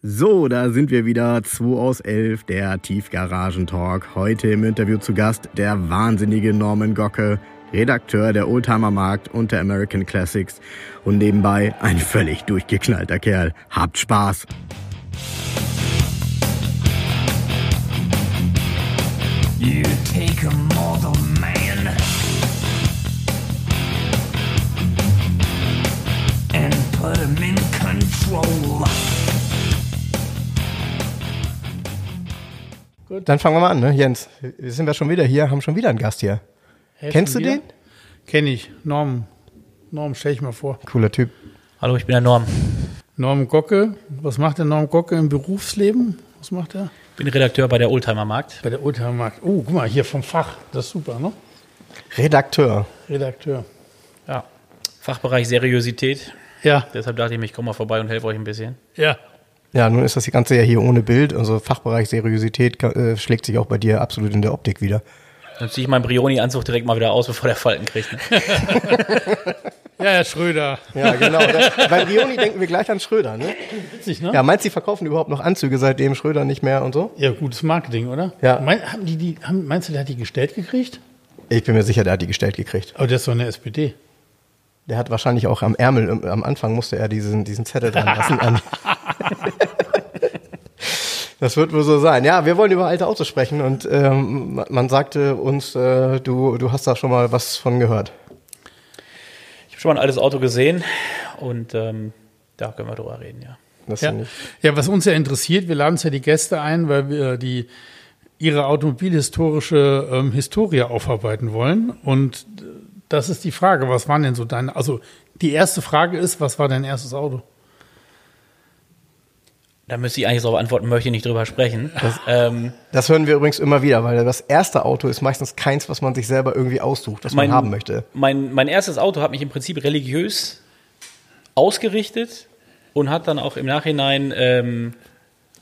So, da sind wir wieder. 2 aus 11, der Tiefgaragentalk. Heute im Interview zu Gast der wahnsinnige Norman Gocke, Redakteur der Oldtimer Markt und der American Classics und nebenbei ein völlig durchgeknallter Kerl. Habt Spaß! You take a mortal man and put him in control. Gut. Dann fangen wir mal an, ne? Jens. Wir sind ja schon wieder hier, haben schon wieder einen Gast hier. Hey, Kennst du wieder? den? Kenn ich. Norm. Norm, stell ich mal vor. Cooler Typ. Hallo, ich bin der Norm. Norm Gocke. Was macht der Norm Gocke im Berufsleben? Was macht er? Bin Redakteur bei der Oldtimer Markt. Bei der Oldtimer Markt. Oh, guck mal, hier vom Fach. Das ist super, ne? Redakteur. Redakteur. Ja. Fachbereich Seriosität. Ja, Deshalb dachte ich mir, ich komme mal vorbei und helfe euch ein bisschen. ja. Ja, nun ist das Ganze ja hier ohne Bild. Also Fachbereich Seriosität äh, schlägt sich auch bei dir absolut in der Optik wieder. Dann ziehe ich meinen Brioni-Anzug direkt mal wieder aus, bevor der Falten kriegt. Ne? Ja, Herr Schröder. Ja, genau. Das, bei Rioni denken wir gleich an Schröder, ne? Witzig, ne? Ja, meinst du, die verkaufen überhaupt noch Anzüge seitdem Schröder nicht mehr und so? Ja, gutes Marketing, oder? Ja. Mein, haben die, die, haben, meinst du, der hat die gestellt gekriegt? Ich bin mir sicher, der hat die gestellt gekriegt. Aber der ist doch eine SPD. Der hat wahrscheinlich auch am Ärmel, am- am Anfang musste er diesen, diesen Zettel dran lassen. Das wird wohl so sein. Ja, wir wollen über alte Autos sprechen und ähm, man- sagte uns, äh, du, du hast da schon mal was von gehört. Ich habe schon mal ein altes Auto gesehen und ähm, da können wir drüber reden, ja. Das Ja. ja, was uns ja interessiert, wir laden uns ja die Gäste ein, weil wir die ihre automobilhistorische ähm, Historie aufarbeiten wollen. Und äh, das ist die Frage, was waren denn so deine, also die erste Frage ist, was war dein erstes Auto? Da müsste ich eigentlich darauf antworten, möchte ich nicht drüber sprechen. ähm, Das hören wir übrigens immer wieder, weil das erste Auto ist meistens keins, was man sich selber irgendwie aussucht, was man haben möchte. Mein, mein erstes Auto hat mich im Prinzip religiös ausgerichtet und hat dann auch im Nachhinein ähm,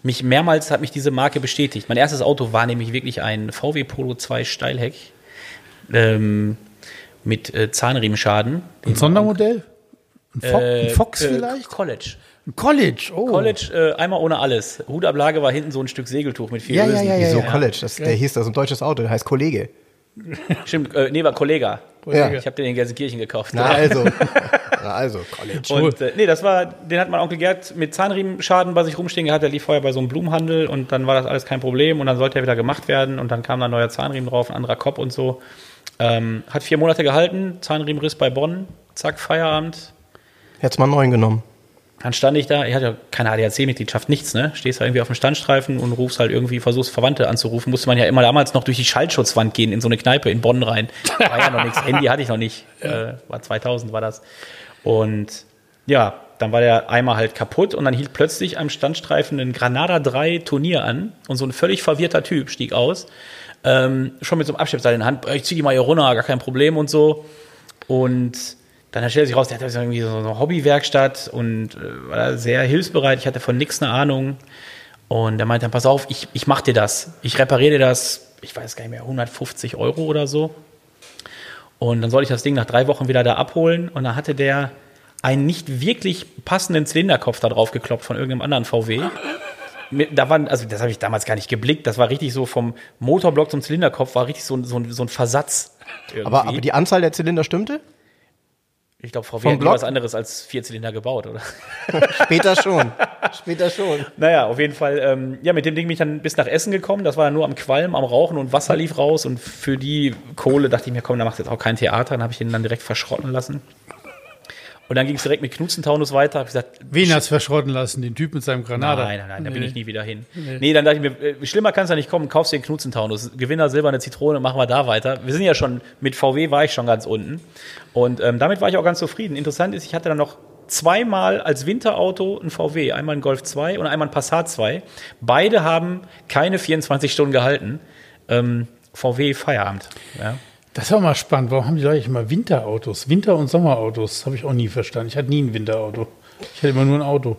mich mehrmals hat mich diese Marke bestätigt. Mein erstes Auto war nämlich wirklich ein VW Polo 2 Steilheck ähm, mit äh, Zahnriemenschaden. Ein Sondermodell? Ein, Fo Äh, ein Fox äh, vielleicht? College. College, oh. College, äh, einmal ohne alles. Hutablage war hinten so ein Stück Segeltuch mit vier Ja, ja, Ösen. ja, ja, Wieso ja. College? Das, der hieß das ein deutsches Auto, der heißt Kollege. Stimmt, äh, nee, war Kollega. Ja. Ich habe den in Gelsenkirchen gekauft. Na also. Na also, College. Und äh, nee, das war, den hat mein Onkel Gerd mit Zahnriemenschaden bei sich rumstehen gehabt. Der lief vorher bei so einem Blumenhandel und dann war das alles kein Problem und dann sollte er wieder gemacht werden und dann kam da ein neuer Zahnriemen drauf, ein anderer Kopf und so. Ähm, hat vier Monate gehalten, Zahnriemenriss bei Bonn, zack, Feierabend. Hättest mal einen neuen genommen. Dann stand ich da, ich hatte ja keine ADAC-Mitgliedschaft, nichts, ne? Stehst da irgendwie auf dem Standstreifen und rufst halt irgendwie, versuchst Verwandte anzurufen. Musste man ja immer damals noch durch die Schaltschutzwand gehen in so eine Kneipe in Bonn rein. War ja noch nichts. Handy hatte ich noch nicht. Äh, war 2000 war das. Und ja, dann war der Eimer halt kaputt und dann hielt plötzlich am Standstreifen ein Granada 3 Turnier an und so ein völlig verwirrter Typ stieg aus. Ähm, schon mit so einem Abschleppseil in der Hand. Ich zieh die mal hier runter, gar kein Problem und so. Und dann stellt sich raus, der hatte irgendwie so eine Hobbywerkstatt und äh, war sehr hilfsbereit. Ich hatte von nichts eine Ahnung. Und er meinte dann, pass auf, ich, ich mach dir das. Ich repariere dir das, ich weiß gar nicht mehr, 150 Euro oder so. Und dann soll ich das Ding nach drei Wochen wieder da abholen. Und dann hatte der einen nicht wirklich passenden Zylinderkopf da drauf geklopft von irgendeinem anderen VW. Da waren, also das habe ich damals gar nicht geblickt. Das war richtig so vom Motorblock zum Zylinderkopf, war richtig so, ein- so, so ein Versatz. Irgendwie. Aber, aber die Anzahl der Zylinder stimmte? Ich glaube, VW hat was anderes als Vierzylinder gebaut, oder? Später schon. Später schon. Naja, auf jeden Fall, ähm, ja, mit dem Ding bin ich dann bis nach Essen gekommen. Das war dann nur am Qualm, am Rauchen und Wasser lief raus. Und für die Kohle dachte ich mir, komm, da macht jetzt auch kein Theater. Dann habe ich ihn dann direkt verschrotten lassen. Und dann ging es direkt mit Knutzentaunus weiter. Hab gesagt, Wen hast verschrotten lassen? Den Typ mit seinem Granada? Nein, nein, nein, da bin ich nie wieder hin. Nee, dann dachte ich mir, äh, schlimmer kann es ja nicht kommen, kaufst den Knutzentaunus. Gewinner, silberne Zitrone, machen wir da weiter. Wir sind ja schon, mit VW war ich schon ganz unten. Und ähm, damit war ich auch ganz zufrieden. Interessant ist, ich hatte dann noch zweimal als Winterauto ein VW. Einmal ein Golf 2 und einmal ein Passat 2. Beide haben keine 24 Stunden gehalten. Ähm, VW Feierabend. Ja. Das war mal spannend. Warum haben die Leute immer Winterautos? Winter- und Sommerautos habe ich auch nie verstanden. Ich hatte nie ein Winterauto. Ich hatte immer nur ein Auto.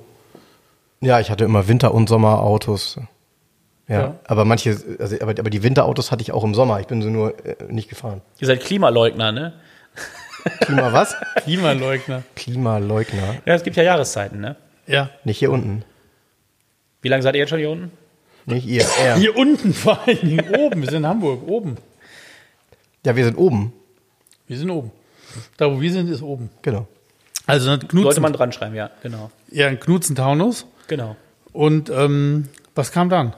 Ja, ich hatte immer Winter- und Sommerautos. Ja, Ja. aber manche, also, aber, aber die Winterautos hatte ich auch im Sommer. Ich bin sie nur äh, nicht gefahren. Ihr seid Klimaleugner, ne? Klima was? Klimaleugner. Klimaleugner. Ja, es gibt ja Jahreszeiten, ne? Ja. Nicht hier unten. Wie lange seid ihr jetzt schon hier unten? Nicht ihr, er. Hier unten vor allen Dingen oben. Wir sind in Hamburg, oben. Ja, wir sind oben. Wir sind oben. Da, wo wir sind, ist oben. Genau. Also ein Sollte Knutzen, man dran schreiben, ja, genau. ja, ein Knutzen-Taunus. Genau. Und ähm, was kam dann?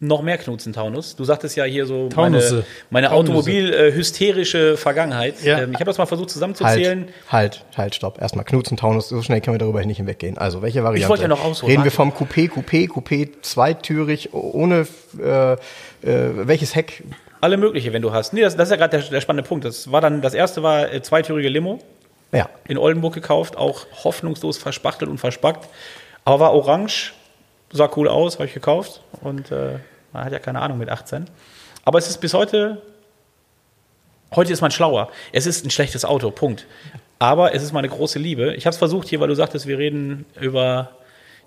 Noch mehr Knutzen-Taunus. Du sagtest ja hier so meine, Taunusse. meine Taunusse. automobil-hysterische Vergangenheit. Ja. Ähm, ich habe das mal versucht zusammenzuzählen. Halt, halt, halt, stopp. Erstmal Knutzen, Taunus, so schnell können wir darüber nicht hinweggehen. Also, welche Variante? wollte ja noch ausholen, Reden wir vom Coupé, Coupé, Coupé, zweitürig, ohne, äh, äh, welches Heck? Alle mögliche, wenn du hast. Nee, das, das ist ja gerade der, der spannende Punkt. Das war dann, das erste war äh, zweitürige Limo Ja, in Oldenburg gekauft, auch hoffnungslos verspachtelt und verspackt. Aber war orange, sah cool aus, habe ich gekauft. Und äh, man hat ja keine Ahnung mit 18. Aber es ist bis heute, heute ist man schlauer. Es ist ein schlechtes Auto, Punkt. Aber es ist meine große Liebe. Ich habe es versucht hier, weil du sagtest, wir reden über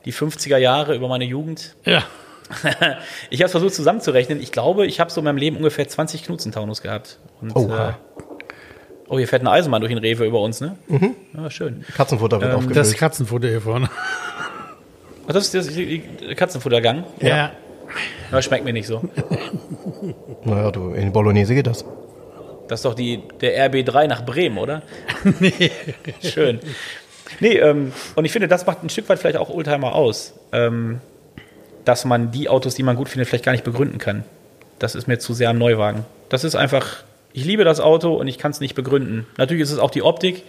die 50er Jahre, über meine Jugend. Ja. Ich habe es versucht zusammenzurechnen. Ich glaube, ich habe so in meinem Leben ungefähr 20 Knutzen-Taunus gehabt. Und, Oha. äh, oh, hier fährt eine Eisenbahn durch den Rewe über uns, ne? Mhm. Ja, schön. Katzenfutter wird Ähm, aufgefüllt. Das Katzenfutter hier vorne. Ach, das ist die Katzenfuttergang. Ja. Das schmeckt mir nicht so. naja, du, in Bolognese geht das. Das ist doch die, der RB3 nach Bremen, oder? nee. Schön. Nee, ähm, und ich finde, das macht ein Stück weit vielleicht auch Oldtimer aus. Ähm, dass man die Autos, die man gut findet, vielleicht gar nicht begründen kann. Das ist mir zu sehr am Neuwagen. Das ist einfach, ich liebe das Auto und ich kann es nicht begründen. Natürlich ist es auch die Optik,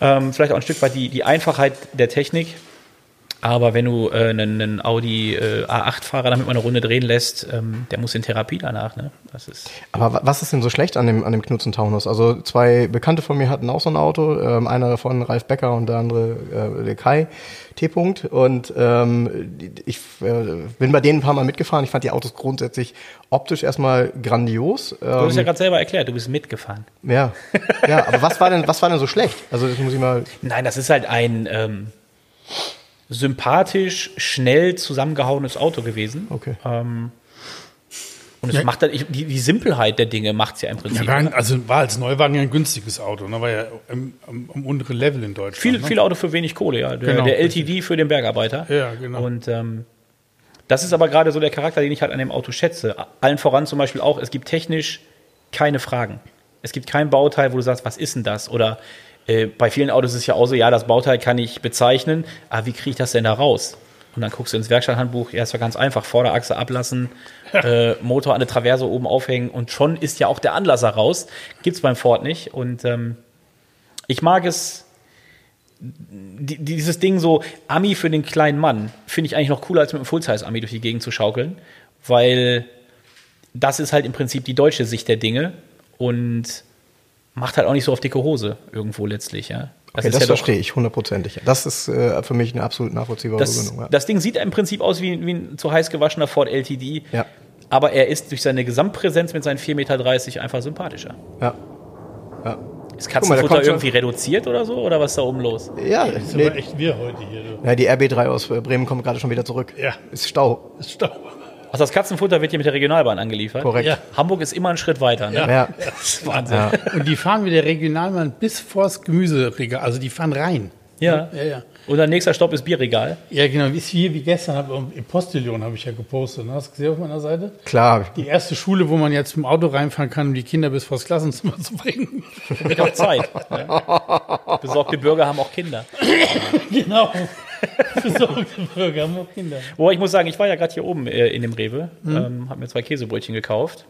ähm, vielleicht auch ein Stück weit die, die Einfachheit der Technik. Aber wenn du äh, einen, einen Audi äh, A8-Fahrer damit mal eine Runde drehen lässt, ähm, der muss in Therapie danach. Ne? Das ist Aber wa- was ist denn so schlecht an dem, an dem Knutzen Taunus? Also zwei Bekannte von mir hatten auch so ein Auto, ähm, einer davon Ralf Becker und der andere äh, der Kai T. -Punkt. Und ähm, ich äh, bin bei denen ein paar Mal mitgefahren. Ich fand die Autos grundsätzlich optisch erstmal grandios. Du hast ja Ähm, gerade selber erklärt, du bist mitgefahren. ja, ja, aber was war denn, was war denn so schlecht? Also das muss ich mal. Nein, das ist halt ein ähm, sympathisch, schnell zusammengehauenes Auto gewesen. Okay. Ähm, und es Ja. macht halt, ich- die, die Simpelheit der Dinge macht es ja im Prinzip. Ja, also war als Neuwagen ja ein günstiges Auto. Ne? War ja im, am, am unteren Level in Deutschland. viel, ne? viel Auto für wenig Kohle, ja. Der, Genau, der LTD für den Bergarbeiter. Ja, genau. Und ähm, das ist aber gerade so der Charakter, den ich halt an dem Auto schätze. Allen voran zum Beispiel auch, es gibt technisch keine Fragen. Es gibt kein Bauteil, wo du sagst, was ist denn das? Oder äh, bei vielen Autos ist es ja auch so, ja, das Bauteil kann ich bezeichnen, aber wie kriege ich das denn da raus? Und dann guckst du ins Werkstatthandbuch, ja, ist ja ganz einfach, Vorderachse ablassen, äh, Motor an der Traverse oben aufhängen und schon ist ja auch der Anlasser raus. Gibt's beim Ford nicht. Und ähm, ich mag es, die, dieses Ding so, Ami für den kleinen Mann, finde ich eigentlich noch cooler, als mit einem Full-Size-Ami durch die Gegend zu schaukeln, weil das ist halt im Prinzip die deutsche Sicht der Dinge und macht halt auch nicht so auf dicke Hose irgendwo letztlich, ja. Okay, das ja doch- verstehe ich hundertprozentig. Das ist äh, für mich eine absolut nachvollziehbare das, Begründung. Ja. das Ding sieht im Prinzip aus wie, wie ein zu heiß gewaschener Ford LTD, Ja. aber er ist durch seine Gesamtpräsenz mit seinen 4,30 Meter einfach sympathischer. ja. ja. Ist mal, Katzenfutter schon- irgendwie reduziert oder so? Oder was ist da oben los? Ja, Das ist nee, aber echt wir heute hier. Du. ja, die RB3 aus Bremen kommt gerade schon wieder zurück. Ja. Ist Stau. Das ist Stau. Also das Katzenfutter wird hier mit der Regionalbahn angeliefert. Korrekt. Ja. Hamburg ist immer einen Schritt weiter. Ne? Ja. Ja. Das ist Wahnsinn. Ja. Und die fahren mit der Regionalbahn bis vors Gemüseregal. Also die fahren rein. Ja. Ja, ja. Und der nächster Stopp ist Bierregal. Ja, genau. Wie ist hier wie gestern hab, im Postillon habe ich ja gepostet. Ne? Hast du gesehen auf meiner Seite? Klar. Die erste Schule, wo man jetzt mit dem Auto reinfahren kann, um die Kinder bis vors Klassenzimmer zu bringen. Wird auch Zeit. ne? Besorgte Bürger haben auch Kinder. genau. Besorgte Bürger haben auch Kinder. Wobei ich muss sagen, ich war ja gerade hier oben äh, in dem Rewe, Mhm. ähm, habe mir zwei Käsebrötchen gekauft.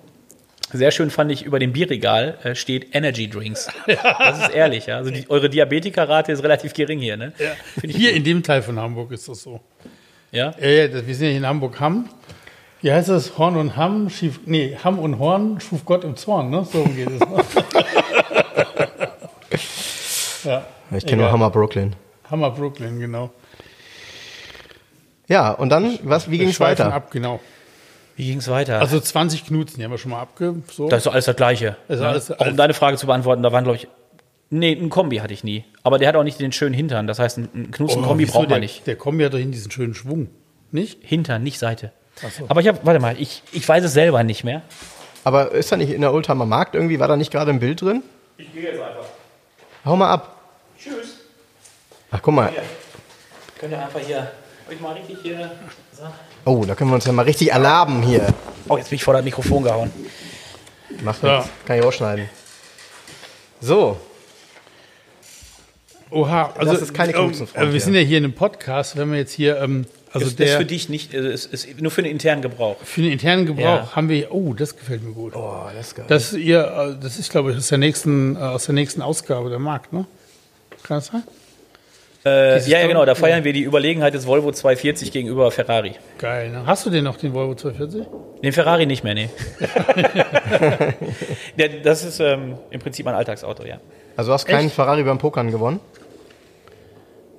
Sehr schön fand ich, über dem Bierregal äh, steht Energy Drinks. Das ist ehrlich, ja. Also die, eure Diabetikerrate ist relativ gering hier, ne? Ich Hier gut. in dem Teil von Hamburg ist das so. Ja? Ja, ja, wir sind ja hier in Hamburg-Hamm. Wie heißt das? Horn und Hamm, schief, nee, Hamm und Horn schuf Gott im Zorn, ne? So geht es. Ne? ja, Ich kenne nur. Hammer Brooklyn. Hammer Brooklyn, genau. Ja, und dann, was, wie ging es weiter? Ab, genau. Wie ging es weiter? Also 20 Knutzen, die haben wir schon mal abge... So. das ist doch alles das Gleiche. Das ist ne? alles- auch um deine Frage zu beantworten, da waren, glaube ich, nee, ein Kombi hatte ich nie. Aber der hat auch nicht den schönen Hintern. Das heißt, ein- Knutzen-Kombi Oh, braucht der, man nicht. Der Kombi hat doch hinten diesen schönen Schwung. Nicht? Hintern, nicht Seite. so. Aber ich habe, warte mal, ich, ich weiß es selber nicht mehr. Aber ist da nicht in der Oldtimer Markt irgendwie, war da nicht gerade ein Bild drin? Ich gehe jetzt einfach. Hau mal ab. Tschüss. Ach, guck mal. Könnt ihr einfach hier ich mal richtig hier. So. Oh, da können wir uns ja mal richtig erlaben hier. Oh, jetzt bin ich vor das Mikrofon gehauen. Macht Ja. nichts. Kann ich ausschneiden. So, Oha, also Das ist keine ähm, Knutsenfront äh, Wir sind ja hier in einem Podcast, wenn wir jetzt hier, ähm, also das, der das ist für dich nicht, äh, ist, ist nur für den internen Gebrauch. für den internen Gebrauch Ja. haben wir, oh, das gefällt mir gut. oh, das ist geil. Das ist ihr, äh, das ist, glaube ich, aus der nächsten, aus der nächsten Ausgabe der Markt, ne? Kann das sein? Äh, ja, ja, genau. Da feiern wir die Überlegenheit des Volvo 240 gegenüber Ferrari. Geil, ne? Hast du den noch, den Volvo 240? Den Ferrari nicht mehr, nee. Der, das ist ähm, im Prinzip mein Alltagsauto, ja. Also du hast keinen Echt? Ferrari beim Pokern gewonnen?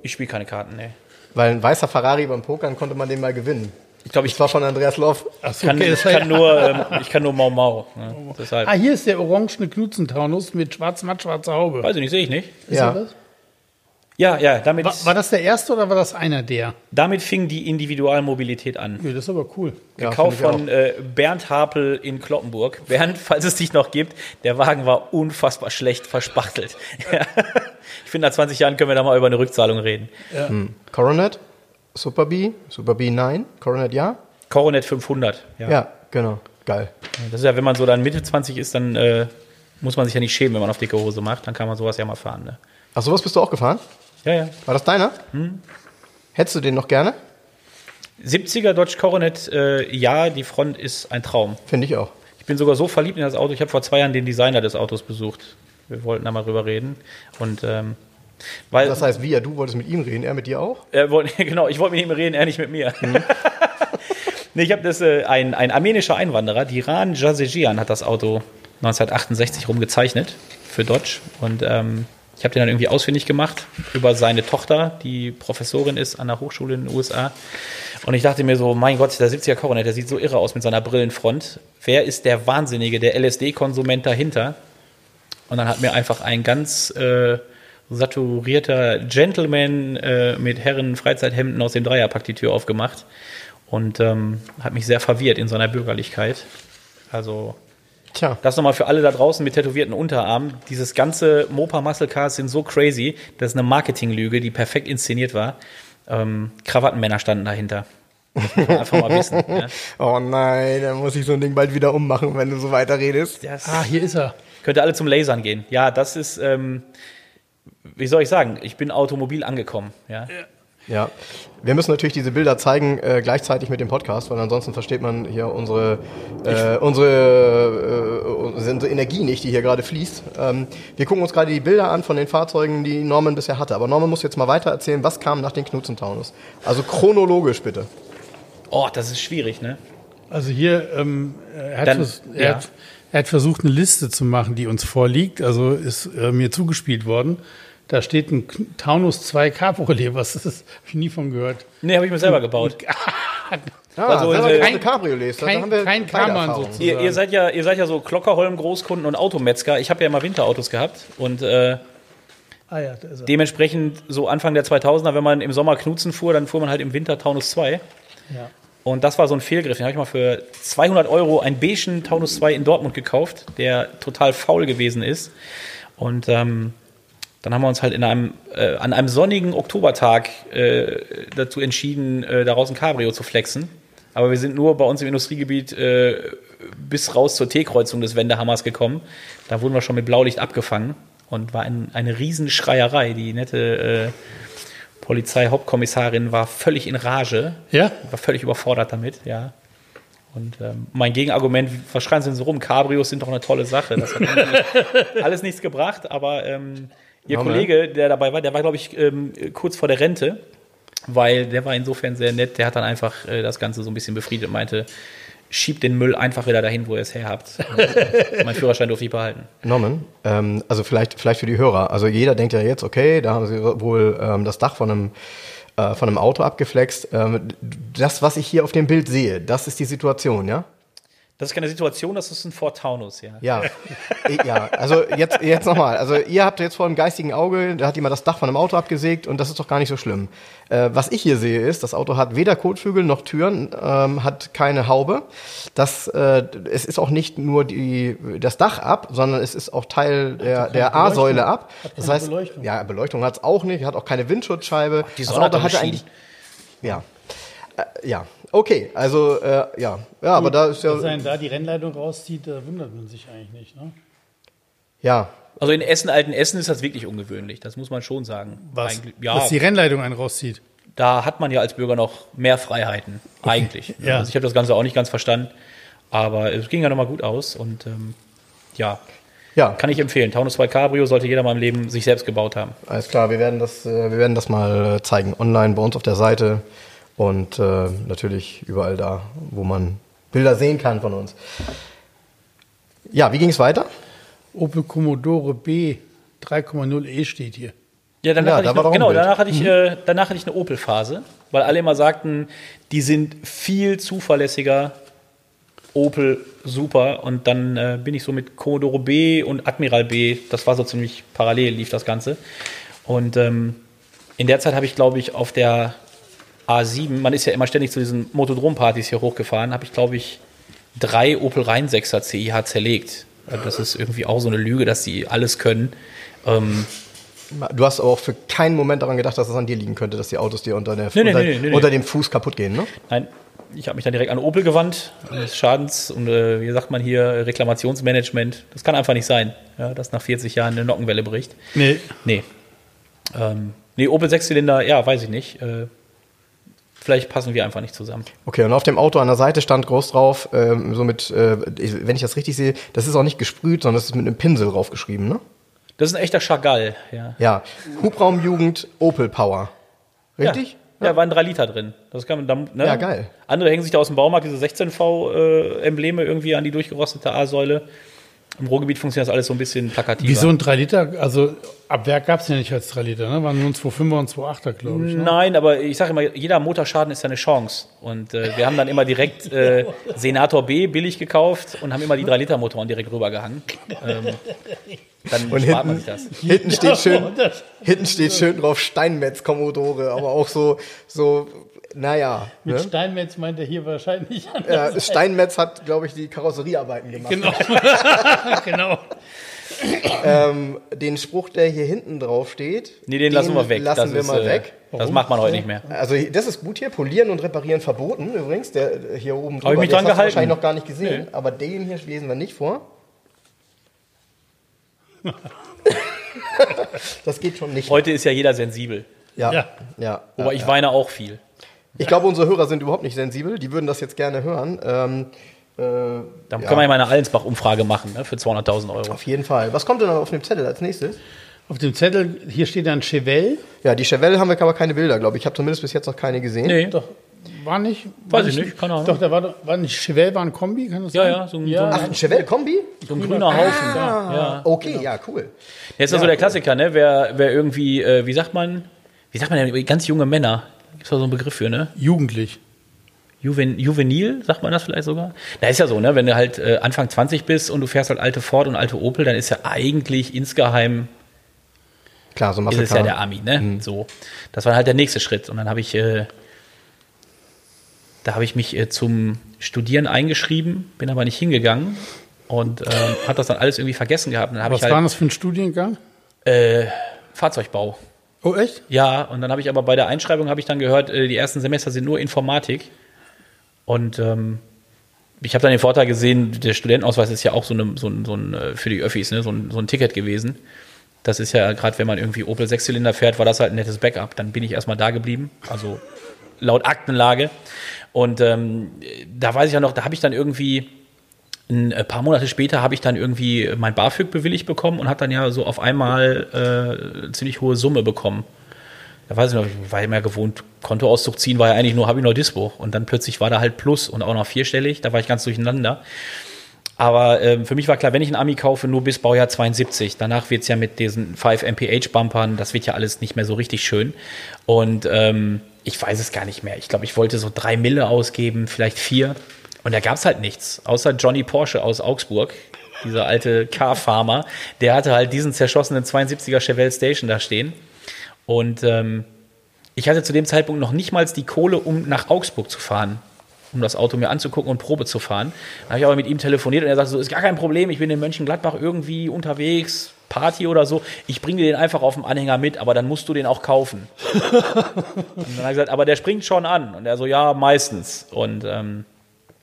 Ich spiele keine Karten, nee. Weil ein weißer Ferrari beim Pokern konnte man den mal gewinnen. Ich glaube, ich Das war von Andreas Loff. Achso, kann, ich, kann nur, ähm, ich kann nur Mau Mau. Ne? Ah, hier ist der orangene Knutzentaunus mit schwarz-matt schwarzer Haube. Weiß ich nicht, sehe ich nicht. Ist Ja. er das? Ja, ja, damit, War, war das der erste oder war das einer der? damit fing die Individualmobilität an. Ja, das ist aber cool. Ja, Gekauft ich von äh, Bernd Harpel in Kloppenburg. Bernd, falls es dich noch gibt, der Wagen war unfassbar schlecht verspachtelt. ich finde, nach 20 Jahren können wir da mal über eine Rückzahlung reden. Coronet, Super B, Super B 9, Coronet ja? Coronet 500. Ja. Ja, genau. Geil. Das ist ja, wenn man so dann Mitte 20 ist, dann äh, muss man sich ja nicht schämen, wenn man auf dicke Hose macht. Dann kann man sowas ja mal fahren. Ne? Ach, sowas bist du auch gefahren? Ja, ja. War das deiner? Hm. Hättest du den noch gerne? 70er Dodge Coronet, äh, ja, die Front ist ein Traum. Finde ich auch. Ich bin sogar so verliebt in das Auto. Ich habe vor zwei Jahren den Designer des Autos besucht. Wir wollten da mal drüber reden. Und ähm, weil Das heißt, wir, du wolltest mit ihm reden, er mit dir auch? er wollte, genau, ich wollte mit ihm reden, er nicht mit mir. nee, ich habe das äh, ein, ein armenischer Einwanderer, Diran Jazejian, hat das Auto 1968 rumgezeichnet für Dodge und ähm, ich habe den dann irgendwie ausfindig gemacht über seine Tochter, die Professorin ist an der Hochschule in den USA. Und ich dachte mir so, mein Gott, der 70er Coronet, der sieht so irre aus mit seiner Brillenfront. Wer ist der Wahnsinnige, der LSD-Konsument dahinter? Und dann hat mir einfach ein ganz äh, saturierter Gentleman äh, mit Herren Freizeithemden aus dem Dreierpack die Tür aufgemacht und ähm, hat mich sehr verwirrt in seiner Bürgerlichkeit. Also Tja. das nochmal für alle da draußen mit tätowierten Unterarmen. Dieses ganze Mopa Muscle Cars sind so crazy. Das ist eine Marketinglüge, die perfekt inszeniert war. Ähm, Krawattenmänner standen dahinter. Einfach mal wissen. Ja. Oh nein, dann muss ich so ein Ding bald wieder ummachen, wenn du so weiterredest. Das Ah, hier ist er. könnte alle zum Lasern gehen. Ja, das ist, ähm, wie soll ich sagen, ich bin automobil angekommen. Ja. Ja, wir müssen natürlich diese Bilder zeigen äh, gleichzeitig mit dem Podcast, weil ansonsten versteht man hier unsere, äh, unsere, äh, unsere Energie nicht, die hier gerade fließt. Ähm, wir gucken uns gerade die Bilder an von den Fahrzeugen, die Norman bisher hatte. Aber Norman muss jetzt mal weiter erzählen, was kam nach den Knutzentaunus. Also chronologisch bitte. Oh, das ist schwierig, ne? Also hier, ähm, er, hat Dann- vers er, ja. hat, er hat versucht, eine Liste zu machen, die uns vorliegt. Also ist äh, mir zugespielt worden. Da steht ein Taunus 2 Cabriolet. Was ist das? Habe ich nie von gehört. Nee, habe ich mir selber gebaut. Ja, Also, selber äh, keine Cabriolets. da kein- haben wir kein Erfahrungen. sozusagen. Ihr, ihr, seid ja, ihr seid ja so Klockerholm-Großkunden und Autometzger. Ich habe ja immer Winterautos gehabt und äh, Ah ja, da ist dementsprechend so Anfang der 2000er, wenn man im Sommer Knutzen fuhr, dann fuhr man halt im Winter Taunus 2. Ja. Und das war so ein Fehlgriff. Den habe ich mal für 200 Euro einen beigen Taunus 2 in Dortmund gekauft, der total faul gewesen ist. Und ähm, dann haben wir uns halt in einem, äh, an einem sonnigen Oktobertag äh, dazu entschieden, äh, daraus ein Cabrio zu flexen. Aber wir sind nur bei uns im Industriegebiet äh, bis raus zur T-Kreuzung des Wendehammers gekommen. Da wurden wir schon mit Blaulicht abgefangen und war ein, eine Riesenschreierei. Die nette äh, Polizeihauptkommissarin war völlig in Rage Ja? war völlig überfordert damit, ja. Und ähm, mein Gegenargument, was schreien Sie denn so rum? Cabrios sind doch eine tolle Sache. Das hat alles nichts gebracht, aber ähm, Ihr ne? Kollege, der dabei war, der war, glaube ich, ähm, kurz vor der Rente, weil der war insofern sehr nett. Der hat dann einfach äh, das Ganze so ein bisschen befriedet und meinte, schiebt den Müll einfach wieder dahin, wo ihr es her habt. Mein Führerschein durfte ich behalten. Norman, ähm, also vielleicht, vielleicht für die Hörer. Also jeder denkt ja jetzt, okay, da haben sie wohl ähm, das Dach von einem, äh, von einem Auto abgeflext. Ähm, das, was ich hier auf dem Bild sehe, das ist die Situation, ja? Das ist keine Situation, das ist ein Ford Taunus, ja. Ja, ja. Also jetzt, jetzt nochmal. Also ihr habt jetzt vor dem geistigen Auge, da hat jemand das Dach von einem Auto abgesägt und das ist doch gar nicht so schlimm. Äh, was ich hier sehe ist, das Auto hat weder Kotflügel noch Türen, ähm, hat keine Haube. Das, äh, es ist auch nicht nur die, das Dach ab, sondern es ist auch Teil der, der A-Säule ab. Hat Das keine heißt, Beleuchtung. ja, Beleuchtung hat es auch nicht, hat auch keine Windschutzscheibe. die das Sonne Auto hat hatte eine eigentlich, ja, Äh, ja, okay, also äh, ja, ja, aber da ist ja, Dass einen da die Rennleitung rauszieht, da wundert man sich eigentlich nicht. Ne? ja, Also in Essen, alten Essen ist das wirklich ungewöhnlich. Das muss man schon sagen. Was? Eigentlich, ja, Dass die Rennleitung einen rauszieht. da hat man ja als Bürger noch mehr Freiheiten. Eigentlich. Ja. Also ich habe das Ganze auch nicht ganz verstanden. Aber es ging ja nochmal gut aus. Und ähm, ja, ja, kann ich empfehlen. Taunus 2 Cabrio sollte jeder mal im Leben sich selbst gebaut haben. alles klar, wir werden das, äh, wir werden das mal äh, zeigen, online bei uns auf der Seite und äh, natürlich überall da, wo man Bilder sehen kann von uns. Ja, wie ging es weiter? Opel Commodore B 3,0 E steht hier. Ja, danach Ja, hatte da ich noch, genau, danach hatte ich, äh, danach hatte ich eine Opel-Phase, weil alle immer sagten, die sind viel zuverlässiger. Opel super und dann äh, bin ich so mit Commodore B und Admiral B, das war so ziemlich parallel, lief das Ganze. Und ähm, in der Zeit habe ich, glaube ich, auf der A7, man ist ja immer ständig zu diesen Motodrom-Partys hier hochgefahren, habe ich, glaube ich, drei Opel Rhein 6er CIH zerlegt. Also Das ist irgendwie auch so eine Lüge, dass die alles können. Ähm, Du hast aber auch für keinen Moment daran gedacht, dass es an dir liegen könnte, dass die Autos dir unter, der, Nee, nee, unter, nee, nee, nee. unter dem Fuß kaputt gehen, ne? Nein, ich habe mich dann direkt an Opel gewandt, des Schadens und äh, wie sagt man hier, Reklamationsmanagement. Das kann einfach nicht sein, ja, dass nach 40 Jahren eine Nockenwelle bricht. Nee, Nee. Ähm, nee, Opel Sechszylinder, ja, weiß ich nicht. Äh, vielleicht passen wir einfach nicht zusammen. Okay, und auf dem Auto an der Seite stand groß drauf, ähm, so mit, äh, wenn ich das richtig sehe, das ist auch nicht gesprüht, sondern das ist mit einem Pinsel draufgeschrieben, ne? Das ist ein echter Chagall, ja. Ja, Hubraumjugend Opel Power. Richtig? Ja, ja waren drei Liter drin. Das kann man dann, ne? Ja, geil. Andere hängen sich da aus dem Baumarkt diese 16V-Embleme irgendwie an die durchgerostete A-Säule. Im Ruhrgebiet funktioniert das alles so ein bisschen plakativer. wie so ein 3 Liter, also ab Werk gab es ja nicht als 3 Liter, ne? waren nur ein 2,5er und 2,8er, glaube ich. Ne? Nein, aber ich sage immer, jeder Motorschaden ist ja eine Chance. Und äh, wir haben dann immer direkt äh, Senator B billig gekauft und haben immer die 3-Liter-Motoren direkt rübergehangen. Ähm, dann Und spart man hinten, sich das. hinten steht schön, hinten steht schön drauf Steinmetz Commodore, aber auch so, so, naja. Mit Ne? Steinmetz meint er hier wahrscheinlich an. Ja, Steinmetz hat, glaube ich, die Karosseriearbeiten gemacht. Genau. genau. Ähm, den Spruch, der hier hinten drauf steht, Nee, den, lassen wir weg. Lassen das wir ist, mal äh, weg. Das macht man heute nicht mehr. Also das ist gut hier, polieren und reparieren verboten übrigens. Der äh, hier oben Hab ich mich den dran gehalten. wahrscheinlich noch gar nicht gesehen, Nee. aber den hier lesen wir nicht vor. das geht schon nicht. Heute ist ja jeder sensibel. Ja, ja. Ja. ja. Wobei ich weine auch viel. Ich glaube, unsere Hörer sind überhaupt nicht sensibel. Die würden das jetzt gerne hören. Ähm, äh, Dann Ja. können wir ja mal eine Allensbach-Umfrage machen ne, für 200.000 Euro. auf jeden Fall. Was kommt denn auf dem Zettel als nächstes? Auf dem Zettel, hier steht ein Chevelle. Ja, die Chevelle haben wir aber keine Bilder, glaube ich. Ich habe zumindest bis jetzt noch keine gesehen. Nee, Doch, war nicht. Weiß war ich nicht, keine Ahnung. Doch, da war, war nicht Chevelle, war ein Kombi, kann das Ja, sein? ja, so ein- ja, so ein- Ach, ein Chevelle-Kombi? so ein grüner Haufen. Ja. Okay, ja, cool. Der ist ja so der Klassiker, ne? Wer, wer irgendwie, äh, wie sagt man, wie sagt man denn, ganz junge Männer, gibt es da so einen Begriff für, ne? Jugendlich. Juven, juvenil, sagt man das vielleicht sogar? Da ist ja so, ne? Wenn du halt äh, Anfang 20 bist und du fährst halt alte Ford und alte Opel, dann ist ja eigentlich insgeheim Klar, so ist Muscle es ja der Ami, ne? So. Das war halt der nächste Schritt. Und dann habe ich, äh, da habe ich mich äh, zum Studieren eingeschrieben, bin aber nicht hingegangen und ähm, habe das dann alles irgendwie vergessen gehabt. Dann Was ich war halt das für ein Studiengang? äh, Fahrzeugbau. Oh, echt? Ja, und dann habe ich aber bei der Einschreibung habe ich dann gehört, äh, die ersten Semester sind nur Informatik. Und ähm, ich habe dann den Vorteil gesehen, der Studentenausweis ist ja auch so, eine, so, ein, so ein äh, für die Öffis, ne, so, ein, so ein Ticket gewesen. Das ist ja gerade, wenn man irgendwie Opel Sechszylinder fährt, war das halt ein nettes Backup. Dann bin ich erstmal da geblieben, also laut Aktenlage. Und ähm, da weiß ich ja noch, da habe ich dann irgendwie ein äh, paar Monate später habe ich dann irgendwie mein BAföG bewilligt bekommen und habe dann ja so auf einmal äh, eine ziemlich hohe Summe bekommen. Da weiß ich noch, ich war immer gewohnt, Kontoauszug ziehen war ja eigentlich nur, habe ich noch Dispo. Und dann plötzlich war da halt Plus und auch noch vierstellig, da war ich ganz durcheinander. Aber ähm, für mich war klar, wenn ich einen Ami kaufe, nur bis Baujahr 72. Danach wird's ja mit diesen 5 MPH-Bumpern, das wird ja alles nicht mehr so richtig schön. Und ähm, ich weiß es gar nicht mehr. Ich glaube, ich wollte so drei Mille ausgeben, vielleicht vier. Und da gab's halt nichts, außer Johnny Porsche aus Augsburg, dieser alte Car-Farmer. Der hatte halt diesen zerschossenen 72er Chevelle Station da stehen. Und ähm, ich hatte zu dem Zeitpunkt noch nicht mal die Kohle, um nach Augsburg zu fahren. um das Auto mir anzugucken und Probe zu fahren. Dann habe ich aber mit ihm telefoniert und er sagt so, ist gar kein Problem, ich bin in Mönchengladbach irgendwie unterwegs, Party oder so, ich bringe dir den einfach auf dem Anhänger mit, aber dann musst du den auch kaufen. und dann habe ich gesagt, aber der springt schon an. Und er so, ja, meistens. Und ähm,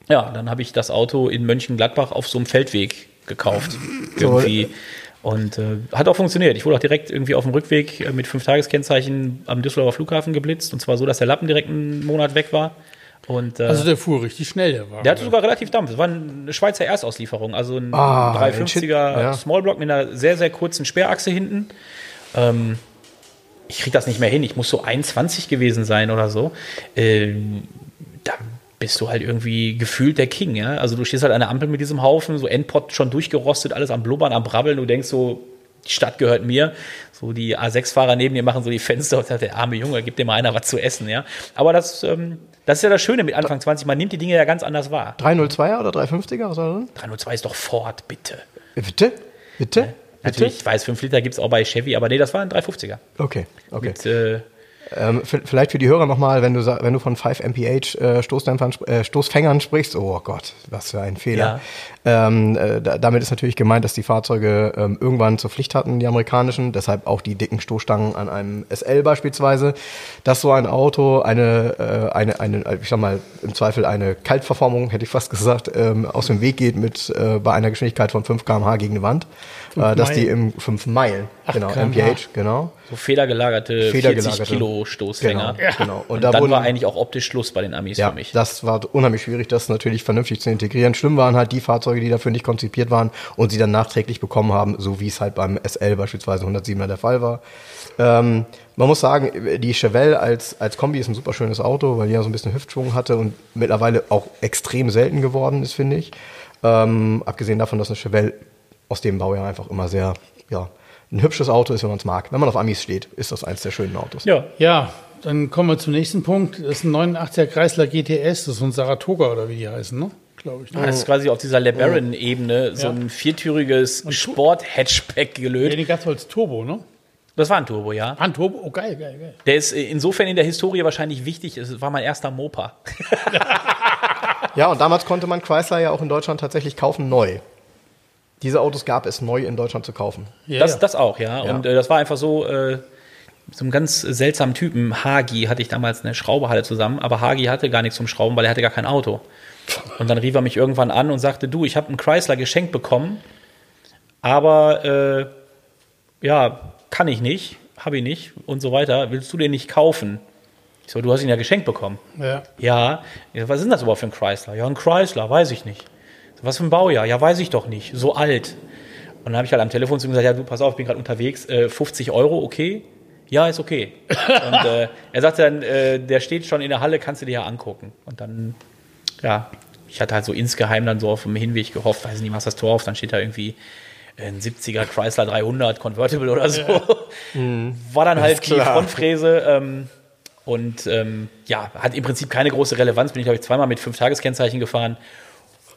ja, dann habe ich das Auto in Mönchengladbach auf so einem Feldweg gekauft. Irgendwie. Und äh, hat auch funktioniert. Ich wurde auch direkt irgendwie auf dem Rückweg äh, mit fünf Tageskennzeichen am Düsseldorfer Flughafen geblitzt. Und zwar so, dass der Lappen direkt einen Monat weg war. Und, äh, Also der fuhr richtig schnell, der Wagen. der hatte sogar relativ Dampf. Das war eine Schweizer Erstauslieferung. Also ein Ah, ein 350er Shit- ja. Smallblock mit einer sehr, sehr kurzen Sperrachse hinten. Ähm, ich krieg das nicht mehr hin. Ich muss so 21 gewesen sein oder so. Ähm, da bist du halt irgendwie gefühlt der King. Ja? Also du stehst halt an der Ampel mit diesem Haufen, so Endpot schon durchgerostet, alles am Blubbern, am Brabbeln. Du denkst so, die Stadt gehört mir. So die A6-Fahrer neben dir machen so die Fenster und sagt, der arme Junge, gib dir mal einer was zu essen. Ja? Aber das, ähm, das ist ja das Schöne mit Anfang 20. Man nimmt die Dinge ja ganz anders wahr. 302er oder 350er? Was war da drin? 302 ist doch Ford, bitte. Bitte? Bitte? Natürlich, ich weiß, 5 Liter gibt es auch bei Chevy, aber nee, das war ein 350er. Okay, okay. Mit, äh, Ähm, vielleicht für die Hörer nochmal, wenn du, wenn du von 5 mph äh, Stoßdämpfern, äh, Stoßfängern sprichst, oh Gott, was für ein Fehler. Ähm, äh, da, damit ist natürlich gemeint, dass die Fahrzeuge ähm, irgendwann zur Pflicht hatten, die amerikanischen, deshalb auch die dicken Stoßstangen an einem SL beispielsweise, dass so ein Auto eine, äh, eine, eine, ich sag mal, im Zweifel eine Kaltverformung, hätte ich fast gesagt, ähm, aus dem Weg geht mit äh, bei einer Geschwindigkeit von 5 km/h gegen eine Wand. Äh, dass die im 5 Meilen, genau, mph, genau. So federgelagerte, Federgelagerte. 40 Kilo Stoßfänger. Genau, genau. Und, da dann wurden- war eigentlich auch optisch Schluss bei den Amis Ja, für mich. das war unheimlich schwierig, das natürlich vernünftig zu integrieren. Schlimm waren halt die Fahrzeuge, die dafür nicht konzipiert waren und sie dann nachträglich bekommen haben, so wie es halt beim SL beispielsweise 107er der Fall war. Ähm, man muss sagen, die Chevelle als, als Kombi ist ein super schönes Auto, weil die ja so ein bisschen Hüftschwung hatte und mittlerweile auch extrem selten geworden ist, finde ich. Ähm, abgesehen davon, dass eine Chevelle aus dem Baujahr einfach immer sehr, ja, ein hübsches Auto ist, wenn man es mag. Wenn man auf Amis steht, ist das eins der schönen Autos. ja, Ja, dann kommen wir zum nächsten Punkt. Das ist ein 89er Chrysler GTS, das ist so ein Saratoga oder wie die heißen, ne? Glaube ich. Ne? das ist quasi auf dieser LeBaron-Ebene so Ja. ein viertüriges Sport-Hatchback Ja, gelöt. den gab's als Turbo, ne? Das war ein Turbo, ja. Ah, ein Turbo, oh geil, geil, geil. Der ist insofern in der Historie wahrscheinlich wichtig. Es war mein erster Mopa. Ja, und damals konnte man Chrysler ja auch in Deutschland tatsächlich kaufen, neu. Diese Autos gab es neu in Deutschland zu kaufen. Ja, das, ja. das auch, ja. Und äh, das war einfach so, äh, so einem ganz seltsamen Typen. Hagi hatte ich damals eine Schrauberhalle zusammen, aber Hagi hatte gar nichts zum Schrauben, weil er hatte gar kein Auto. Und dann rief er mich irgendwann an und sagte, du, ich habe einen Chrysler geschenkt bekommen, aber äh, ja, kann ich nicht, habe ich nicht und so weiter. Willst du den nicht kaufen? Ich so, du hast ihn ja geschenkt bekommen. ja. Ja, ja, was ist denn das überhaupt für ein Chrysler? Ja, ein Chrysler, weiß ich nicht. Was für ein Baujahr? Ja, weiß ich doch nicht. So alt. Und dann habe ich halt am Telefon zu ihm gesagt, ja, du, pass auf, ich bin gerade unterwegs, äh, 50 Euro, okay? Ja, ist okay. Und äh, er sagte dann, äh, der steht schon in der Halle, kannst du dir ja angucken. Und dann, ja, ich hatte halt so insgeheim dann so auf dem Hinweg gehofft, weiß nicht, machst das Tor auf, dann steht da irgendwie ein 70er Chrysler 300 Convertible oder so. War dann halt die. Frontfräse. Ähm, und ähm, ja, hat im Prinzip keine große Relevanz. Bin ich, glaube ich, zweimal mit fünf Tageskennzeichen gefahren.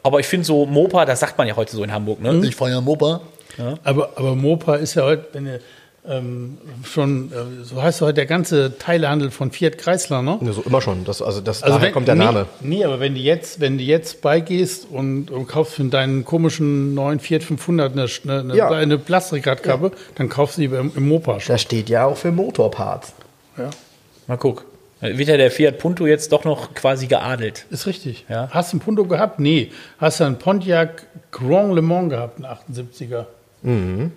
Aber ich finde so Mopa, das sagt man ja heute so in Hamburg, ne? Ich fahre ja Mopa. Aber, aber Mopa ist ja heute, wenn ihr ähm, schon, äh, so heißt ja heute der ganze Teilehandel von Fiat Chrysler, ne? Ja, so immer schon. Das, also das, Also daher wenn- kommt der nee, Name. Nee, aber wenn du jetzt, wenn du jetzt beigehst und, und kaufst für deinen komischen neuen Fiat 500 eine, eine, eine, Ja. eine Plastikradkappe, dann kaufst du die im, im Mopa schon. Das steht ja auch für Motorparts. Ja. Mal guck. Wird ja der Fiat Punto jetzt doch noch quasi geadelt. Ist richtig. Ja. Hast du einen Punto gehabt? Nee. Hast du einen Pontiac Grand Le Mans gehabt, einen 78er? Mhm.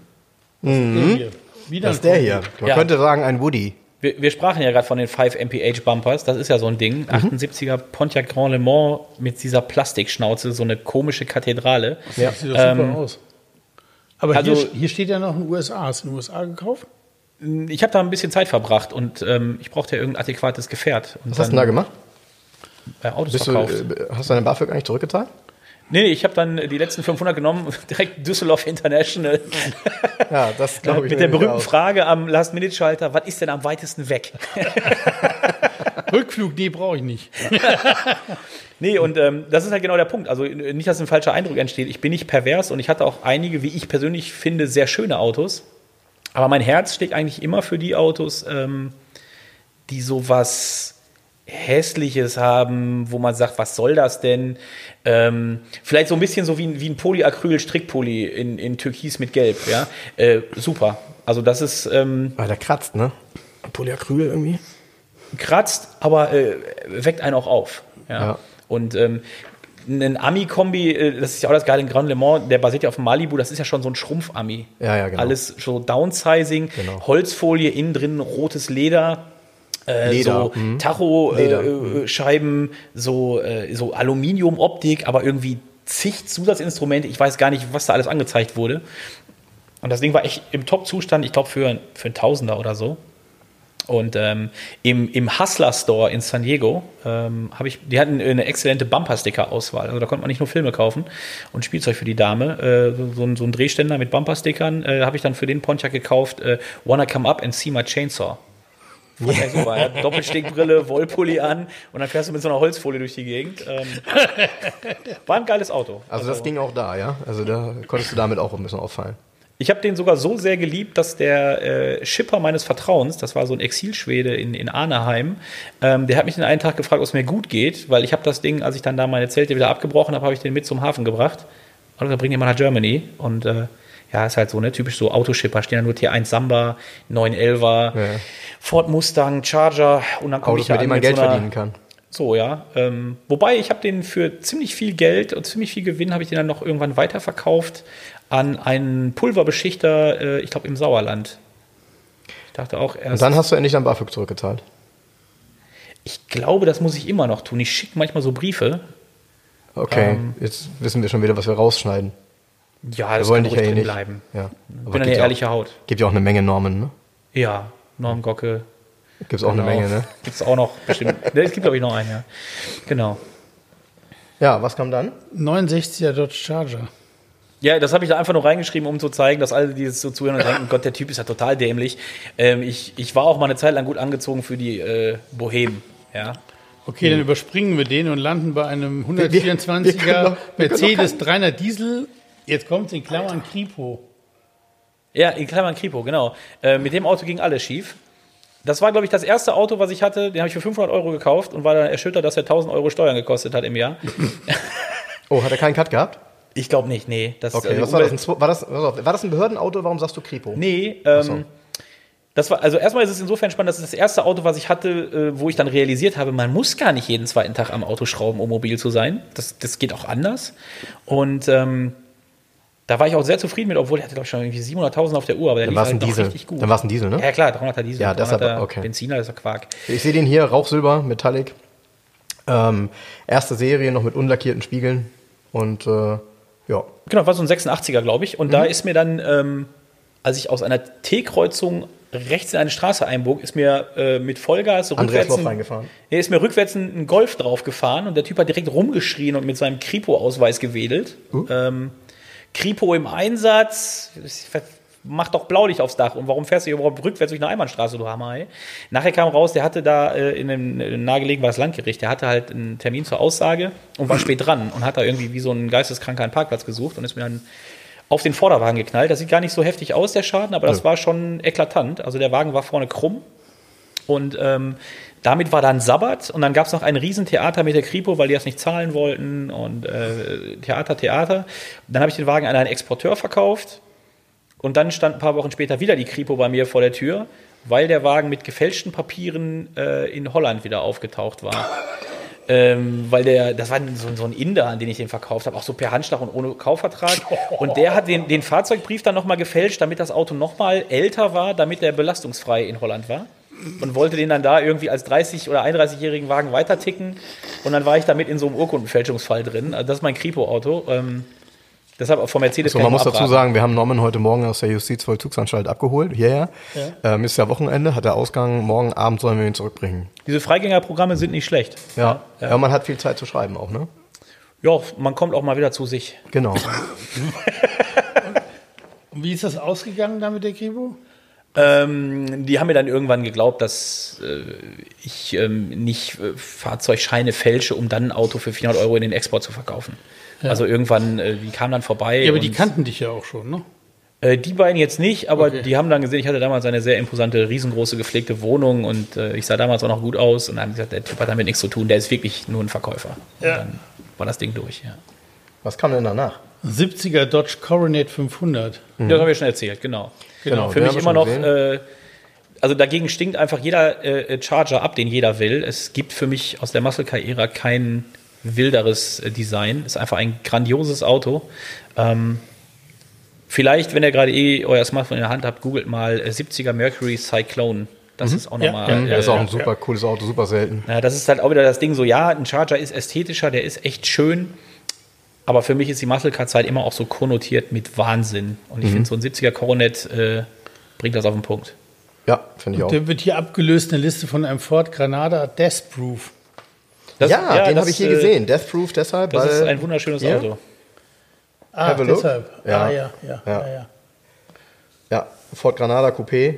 Das ist der hier. Wieder Das ist ein der hier. Man Ja. könnte sagen, ein Woody. Wir, wir sprachen ja gerade von den 5 MPH Bumpers. Das ist ja so ein Ding. 78er Pontiac Grand Le Mans mit dieser Plastikschnauze, so eine komische Kathedrale. Ja. Das sieht doch super Ähm, aus. Aber also- hier, hier steht ja noch in den USA. Hast du in den USA gekauft? Ich habe da ein bisschen Zeit verbracht und ähm, ich brauchte ja irgendein adäquates Gefährt. Und Was hast du denn da gemacht? Bei Autos Bist du, verkauft. äh, hast du deine BAföG eigentlich zurückgezahlt? Nee, nee, ich habe dann die letzten 500 genommen, direkt Düsseldorf International. Ja, das glaube ich. Mit der berühmten auch. Frage am Last-Minute-Schalter, was ist denn am weitesten weg? Rückflug, nee, brauche ich nicht. Nee, und ähm, das ist halt genau der Punkt. Also äh, nicht, dass ein falscher Eindruck entsteht. Ich bin nicht pervers und ich hatte auch einige, wie ich persönlich finde, sehr schöne Autos. Aber mein Herz schlägt eigentlich immer für die Autos, ähm, die sowas Hässliches haben, wo man sagt, was soll das denn? Ähm, vielleicht so ein bisschen so wie, ein- wie ein Polyacryl-Strickpulli in, in Türkis mit Gelb, ja. Äh, super. Also das ist ähm, Weil der kratzt, ne? Polyacryl irgendwie. kratzt, aber äh, weckt einen auch auf. Ja. Ja. Und ähm, ein Ami-Kombi, äh, das ist ja auch das geile in Grand Le Mans, der basiert ja auf dem Malibu, das ist ja schon so ein Schrumpf-Ami. Ja, ja, genau. Alles so Downsizing, Genau. Holzfolie, innen drin rotes Leder. Äh, Leder, so mhm. Tacho-Scheiben, äh, Scheiben, so, äh, so Aluminium-Optik, aber irgendwie zig Zusatzinstrumente. Ich weiß gar nicht, was da alles angezeigt wurde. Und das Ding war echt im Top-Zustand, ich glaube, für, für einen Tausender oder so. Und ähm, im, im Hustler Store in San Diego ähm, habe ich, die hatten eine exzellente Bumper-Sticker-Auswahl. Also da konnte man nicht nur Filme kaufen und Spielzeug für die Dame. Äh, so, so, ein, so ein Drehständer mit Bumper-Stickern äh, habe ich dann für den Pontiac gekauft. Äh, Wanna come up and see my chainsaw. Ich super. Ja. Doppelstickbrille, Wollpulli an und dann fährst du mit so einer Holzfolie durch die Gegend. Ähm, war ein geiles Auto. Also das ging auch da, ja? Also da konntest du damit auch ein bisschen auffallen. Ich habe den sogar so sehr geliebt, dass der äh, Schipper meines Vertrauens, das war so ein Exilschwede in, in Arnheim, ähm, der hat mich den einen Tag gefragt, ob es mir gut geht, weil ich habe das Ding, als ich dann da meine Zelte wieder abgebrochen habe, habe ich den mit zum Hafen gebracht. Und dann bring den mal nach Germany. Und äh, ja, ist halt so, ne, typisch so Autoschipper, stehen da nur T1 Samba, 911er, Ja. Ford Mustang, Charger und dann komme ich da mit an man Geld so einer, verdienen kann. so, ja. Ähm, wobei, ich habe den für ziemlich viel Geld und ziemlich viel Gewinn habe ich den dann noch irgendwann weiterverkauft an einen Pulverbeschichter, äh, ich glaube im Sauerland. Ich dachte auch Und erst, dann hast du endlich dein BAföG zurückgezahlt. ich glaube, das muss ich immer noch tun. Ich schicke manchmal so Briefe. Okay, Ähm. jetzt wissen wir schon wieder, was wir rausschneiden. Ja, Wir das wollen kann ja ruhig drin nicht. bleiben. Ja. Ich Aber bin eine gibt ja ehrliche auch, Haut. Gibt ja auch eine Menge Normen, ne? Ja, Norm Gocke. Gibt es auch eine Menge, ne? Gibt es auch noch bestimmt. ne, es gibt, glaube ich, noch einen, ja. Genau. Ja, was kam dann? 69er Dodge Charger. Ja, das habe ich da einfach nur reingeschrieben, um zu zeigen, dass alle, die es so zuhören und denken, Gott, der Typ ist ja total dämlich. Ähm, ich, ich war auch mal eine Zeit lang gut angezogen für die äh, Bohemen. Ja. Okay, dann überspringen wir den und landen bei einem wir- wir 124er können doch- wir können Mercedes 300 Diesel. Jetzt kommt in Klammern Kripo. Ja, in Klammern Kripo, genau. Äh, mit dem Auto ging alles schief. Das war, glaube ich, das erste Auto, was ich hatte. Den habe ich für 500 Euro gekauft und war dann erschüttert, dass er 1000 Euro Steuern gekostet hat im Jahr. Oh, hat er keinen Cut gehabt? Ich glaube nicht, nee. Das, Okay, äh, was war das? Ein, war, das, war das ein Behördenauto? Warum sagst du Kripo? Nee, ähm, so. das war, also erstmal ist es insofern spannend, das ist das erste Auto, was ich hatte, äh, wo ich dann realisiert habe, man muss gar nicht jeden zweiten Tag am Auto schrauben, um mobil zu sein. Das, das geht auch anders. Und ähm, da war ich auch sehr zufrieden mit, obwohl er hatte, glaube ich, schon irgendwie 700.000 auf der Uhr, aber der Dann lief halt Diesel. richtig gut. Dann war es ein Diesel, ne? Ja klar, 300er Diesel, Ja, deshalb, 300er okay. Benziner, das ist ja Quark. Ich sehe den hier, Rauchsilber, Metallic. Ähm, erste Serie noch mit unlackierten Spiegeln. Und äh, ja. Genau, war so ein 86er, glaube ich. Und da ist mir dann, ähm, als ich aus einer T-Kreuzung rechts in eine Straße einbog, ist mir äh, mit Vollgas Andreas rückwärts, reingefahren. Nee, ist mir rückwärts ein ein Golf drauf gefahren und der Typ hat direkt rumgeschrien und mit seinem Kripo-Ausweis gewedelt. Ähm, Kripo im Einsatz, mach doch Blaulicht aufs Dach. Und warum fährst du hier überhaupt rückwärts durch eine Einbahnstraße, du Hammer, ey? Nachher kam raus, der hatte da äh, in einem äh, nahegelegen war das Landgericht, der hatte halt einen Termin zur Aussage und war spät dran und hat da irgendwie wie so ein Geisteskranker einen Parkplatz gesucht und ist mir dann auf den Vorderwagen geknallt. Das sieht gar nicht so heftig aus, der Schaden, aber das war schon eklatant. Also der Wagen war vorne krumm und ähm, damit war dann Sabbat und dann gab es noch ein Riesentheater mit der Kripo, weil die das nicht zahlen wollten und äh, Theater, Theater. Dann habe ich den Wagen an einen Exporteur verkauft und dann stand ein paar Wochen später wieder die Kripo bei mir vor der Tür, weil der Wagen mit gefälschten Papieren äh, in Holland wieder aufgetaucht war. Ähm, weil der, das war so, so ein Inder, an den ich den verkauft habe, auch so per Handschlag und ohne Kaufvertrag. Und der hat den, den Fahrzeugbrief dann nochmal gefälscht, damit das Auto nochmal älter war, damit der belastungsfrei in Holland war. Und wollte den dann da irgendwie als 30- oder 31-jährigen Wagen weiterticken. Und dann war ich damit in so einem Urkundenfälschungsfall drin. Also das ist mein Kripo-Auto. Ähm, deshalb auch vom Mercedes So, kann man muss nur dazu abraten. sagen, wir haben Norman heute Morgen aus der Justizvollzugsanstalt abgeholt, hierher. Ähm, ist ja Wochenende, hat der Ausgang, morgen Abend sollen wir ihn zurückbringen. Diese Freigängerprogramme sind nicht schlecht. Ja. ja. man hat viel Zeit zu schreiben auch, ne? Ja, man kommt auch mal wieder zu sich. Genau. Und wie ist das ausgegangen da mit der Kripo? Ähm, die haben mir dann irgendwann geglaubt, dass äh, ich ähm, nicht äh, Fahrzeugscheine fälsche, um dann ein Auto für 400 Euro in den Export zu verkaufen. Also irgendwann, äh, die kamen dann vorbei. Ja, aber die und- kannten dich ja auch schon, ne? Äh, die beiden jetzt nicht, aber Okay. die haben dann gesehen, ich hatte damals eine sehr imposante, riesengroße, gepflegte Wohnung und äh, ich sah damals auch noch gut aus und dann haben die gesagt, der Typ hat damit nichts zu tun, der ist wirklich nur ein Verkäufer. Und Ja. dann war das Ding durch, ja. Was kam denn danach? 70er Dodge Coronet 500. Das haben wir schon erzählt, genau. Genau, Für den mich immer noch, äh, also dagegen stinkt einfach jeder äh, Charger ab, den jeder will. Es gibt für mich aus der Muscle Car-Ära kein wilderes äh, Design. Ist einfach ein grandioses Auto. Ähm, vielleicht, wenn ihr gerade eh euer Smartphone in der Hand habt, googelt mal äh, 70er Mercury Cyclone. Das ist auch Ja, nochmal. ja, äh, Das ist auch ja, ein super cooles Auto, super selten. ja, das ist halt auch wieder das Ding so, ja, ein Charger ist ästhetischer, der ist echt schön, aber für mich ist die Muscle Car Zeit immer auch so konnotiert mit Wahnsinn. Und ich finde, so ein 70er Coronet äh, bringt das auf den Punkt. Ja, finde ich auch. Der wird hier abgelöst, eine Liste von einem Ford Granada Death Proof. Das- ja, den das, habe ich hier äh, gesehen. Death Proof deshalb. Das ist weil- ein wunderschönes Ja? Auto. Ah, deshalb. Ja. Ah, ja, ja, Ja. ja. ja. Ja, Ford Granada Coupé.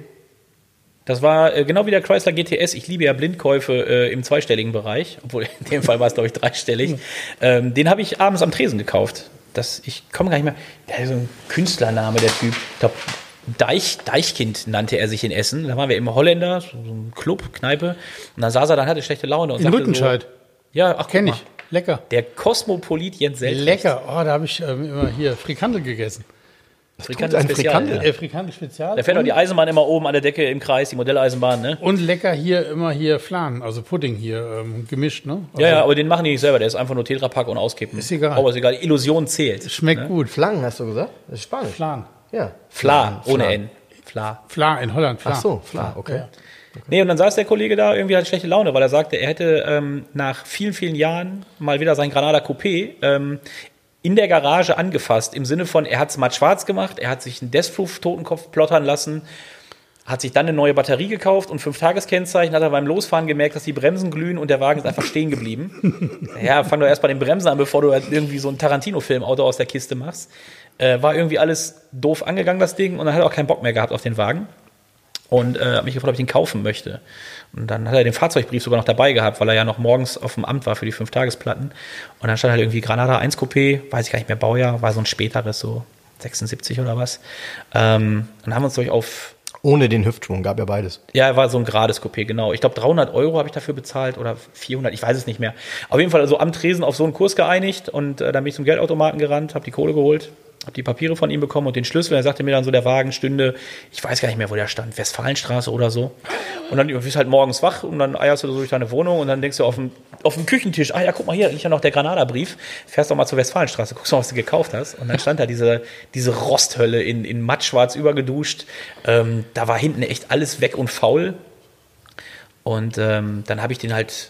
Das war äh, genau wie der Chrysler GTS. Ich liebe ja Blindkäufe äh, im zweistelligen Bereich, obwohl in dem Fall war es, glaube ich, dreistellig. Ähm, den habe ich abends am Tresen gekauft. Das, ich komme gar nicht mehr. Der hat so ein Künstlername, der Typ. Ich glaube, Deich, Deichkind nannte er sich in Essen. Da waren wir im Holländer, so, so ein Club, Kneipe. Und dann saß er, dann hatte schlechte Laune und In sagte Rüttenscheid. So, ja, ach, Kenn guck ich. Lecker. Der Kosmopolit Jens Seltrecht. Lecker. Oh, da habe ich ähm, immer hier Frikandel gegessen. Frikandel ein Spezial, Frikandel. Ja. Äh, Frikandel Spezial. Da fährt doch und, die Eisenbahn immer oben an der Decke im Kreis, die Modelleisenbahn, ne? und lecker hier immer hier Flan, also Pudding hier ähm, gemischt, ne? Also, Ja, ja, aber den machen die nicht selber. Der ist einfach nur Tetrapack und auskippen. Ist egal. Aber ist egal. Illusion zählt. Schmeckt gut. Flangen, hast du gesagt? Das ist Spanisch. Flan. Ja. Fla, ohne Flan. N. Fla. Fla in Holland. Fla. Ach so, Fla, okay. Ja. Nee, und dann saß der Kollege da, irgendwie hatte schlechte Laune, weil er sagte, er hätte ähm, nach vielen, vielen Jahren mal wieder sein Granada Coupé ähm, in der Garage angefasst. Im Sinne von, er hat es matt schwarz gemacht, er hat sich einen Deathproof-Totenkopf plottern lassen, hat sich dann eine neue Batterie gekauft und fünf Tageskennzeichen, hat er beim Losfahren gemerkt, dass die Bremsen glühen und der Wagen ist einfach stehen geblieben. ja, fang doch erst bei den Bremsen an, bevor du halt irgendwie so ein Tarantino-Film-Auto aus der Kiste machst. Äh, war irgendwie alles doof angegangen, das Ding, und dann hat er auch keinen Bock mehr gehabt auf den Wagen und äh, hat mich gefragt, ob ich den kaufen möchte. Und dann hat er den Fahrzeugbrief sogar noch dabei gehabt, weil er ja noch morgens auf dem Amt war für die Fünf-Tagesplatten. Und dann stand halt irgendwie Granada 1 Coupé, weiß ich gar nicht mehr, Baujahr, war so ein späteres, so 76 oder was. Ähm, dann haben wir uns durch auf, Ohne den Hüftschwung, gab ja beides. ja, war so ein gerades Coupé, genau. Ich glaube 300 Euro habe ich dafür bezahlt oder 400, ich weiß es nicht mehr. Auf jeden Fall also am Tresen auf so einen Kurs geeinigt und äh, dann bin ich zum Geldautomaten gerannt, habe die Kohle geholt, habe die Papiere von ihm bekommen und den Schlüssel. Er sagte mir dann so, der Wagen stünde, ich weiß gar nicht mehr, wo der stand, Westfalenstraße oder so. Und dann bist du halt morgens wach und dann eierst du so durch deine Wohnung und dann denkst du auf dem, auf dem Küchentisch, ah ja, guck mal hier, liegt ja noch der Granada-Brief. Fährst doch mal zur Westfalenstraße, guckst mal, was du gekauft hast. Und dann stand da diese, diese Rosthölle in, in mattschwarz übergeduscht. Ähm, da war hinten echt alles weg und faul. Und ähm, dann habe ich den halt,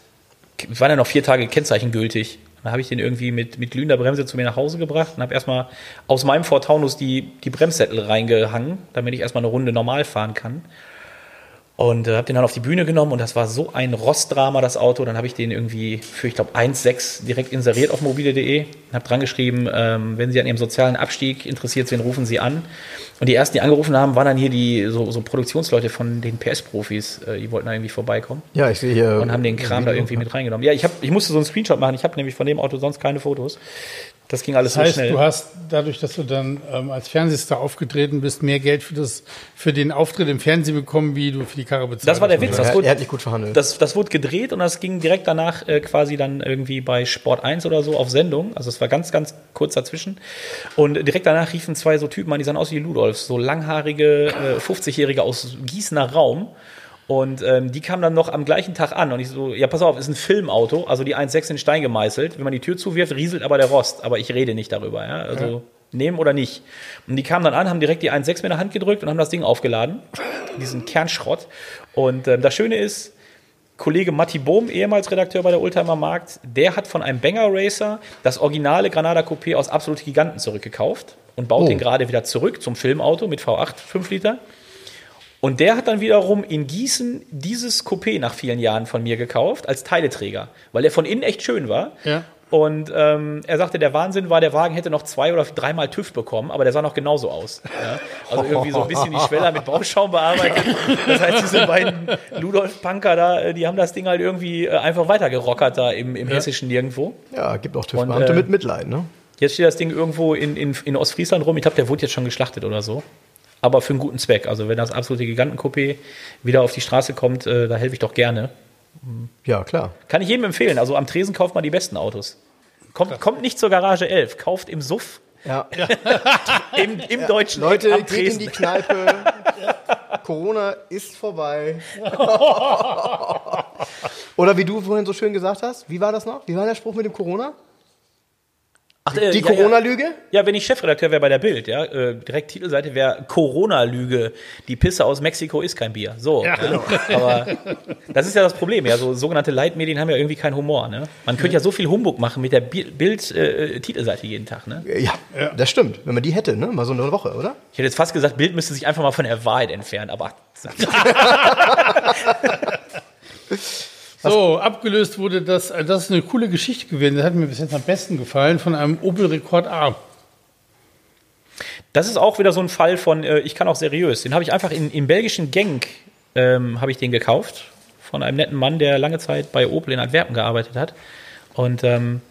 es waren ja noch vier Tage Kennzeichen gültig. Dann habe ich den irgendwie mit, mit glühender Bremse zu mir nach Hause gebracht und habe erstmal aus meinem Ford Taunus die, die Bremssättel reingehangen, damit ich erstmal eine Runde normal fahren kann. Und äh, habe den dann auf die Bühne genommen und das war so ein Rostdrama, das Auto. Dann habe ich den irgendwie für, ich glaube, 1,6 direkt inseriert auf mobile.de und habe dran geschrieben, ähm, wenn Sie an Ihrem sozialen Abstieg interessiert sind, rufen Sie an. Und die ersten, die angerufen haben, waren dann hier die so, so Produktionsleute von den PS-Profis. Äh, die wollten da irgendwie vorbeikommen Ja, ich sehe hier. und haben den Kram da irgendwie mit reingenommen. Ja, ich, hab, ich musste so einen Screenshot machen. Ich habe nämlich von dem Auto sonst keine Fotos. Das ging alles Das heißt, so schnell. du hast dadurch, dass du dann ähm, als Fernsehstar aufgetreten bist, mehr Geld für, das, für den Auftritt im Fernsehen bekommen, wie du für die Karre bezahlt Das war der hast. Witz. Er, Das wurde, er hat nicht gut verhandelt. das, das wurde gedreht und das ging direkt danach äh, quasi dann irgendwie bei Sport 1 oder so auf Sendung. Also es war ganz, ganz kurz dazwischen. Und direkt danach riefen zwei so Typen an, die sahen aus wie Ludolfs, so langhaarige äh, 50-Jährige aus Gießener Raum. Und ähm, die kamen dann noch am gleichen Tag an und ich so, ja pass auf, ist ein Filmauto, also die 1,6 in Stein gemeißelt. Wenn man die Tür zuwirft, rieselt aber der Rost, aber ich rede nicht darüber. Ja? Also nehmen oder nicht. Und die kamen dann an, haben direkt die 1,6 mir in der Hand gedrückt und haben das Ding aufgeladen, diesen Kernschrott. Und ähm, das Schöne ist, Kollege Matti Bohm, ehemals Redakteur bei der Oldtimer Markt, der hat von einem Banger Racer das originale Granada Coupé aus Absolute Giganten zurückgekauft und baut Oh. den gerade wieder zurück zum Filmauto mit V8 5 Liter. Und der hat dann wiederum in Gießen dieses Coupé nach vielen Jahren von mir gekauft als Teileträger, weil der von innen echt schön war. Ja. Und ähm, er sagte, der Wahnsinn war, der Wagen hätte noch zwei oder dreimal TÜV bekommen, aber der sah noch genauso aus. Ja? Also irgendwie so ein bisschen die Schweller mit Bauschaum bearbeitet. Das heißt, diese beiden Ludolf-Punker da, äh, die haben das Ding halt irgendwie äh, einfach weitergerockert da im, im hessischen Nirgendwo. ja, gibt auch TÜV-Beamte äh, mit Mitleid, ne? Jetzt steht das Ding irgendwo in, in, in Ostfriesland rum. Ich glaube, der wurde jetzt schon geschlachtet oder so. Aber für einen guten Zweck. Also wenn das absolute Gigantencoupé wieder auf die Straße kommt, äh, da helfe ich doch gerne. Ja, klar. Kann ich jedem empfehlen. Also am Tresen kauft man die besten Autos. Kommt, kommt nicht zur Garage 11, kauft im Suff Ja. im, im deutschen Leute, am geht in Tresen. die Kneipe. Corona ist vorbei. Oder wie du vorhin so schön gesagt hast, wie war das noch? Wie war der Spruch mit dem Corona? Ach, äh, Die ja. Corona-Lüge? Ja, wenn ich Chefredakteur wäre bei der Bild, ja, äh, direkt Titelseite wäre Corona-Lüge. Die Pisse aus Mexiko ist kein Bier. So, ja. aber das ist ja das Problem. Ja, so sogenannte Leitmedien haben ja irgendwie keinen Humor. Ne? Man könnte ja so viel Humbug machen mit der Bild-Titelseite jeden Tag. Ne? Ja, das stimmt. Wenn man die hätte, ne? Mal so eine Woche, oder? Ich hätte jetzt fast gesagt, Bild müsste sich einfach mal von der Wahrheit entfernen. Aber So, abgelöst wurde das, äh, das ist eine coole Geschichte gewesen, das hat mir bis jetzt am besten gefallen, von einem Opel Rekord A. Das ist auch wieder so ein Fall von, äh, ich kann auch seriös. Den habe ich einfach in, im belgischen Genk, ähm, habe ich den gekauft. Von einem netten Mann, der lange Zeit bei Opel in Antwerpen gearbeitet hat. Und ähm,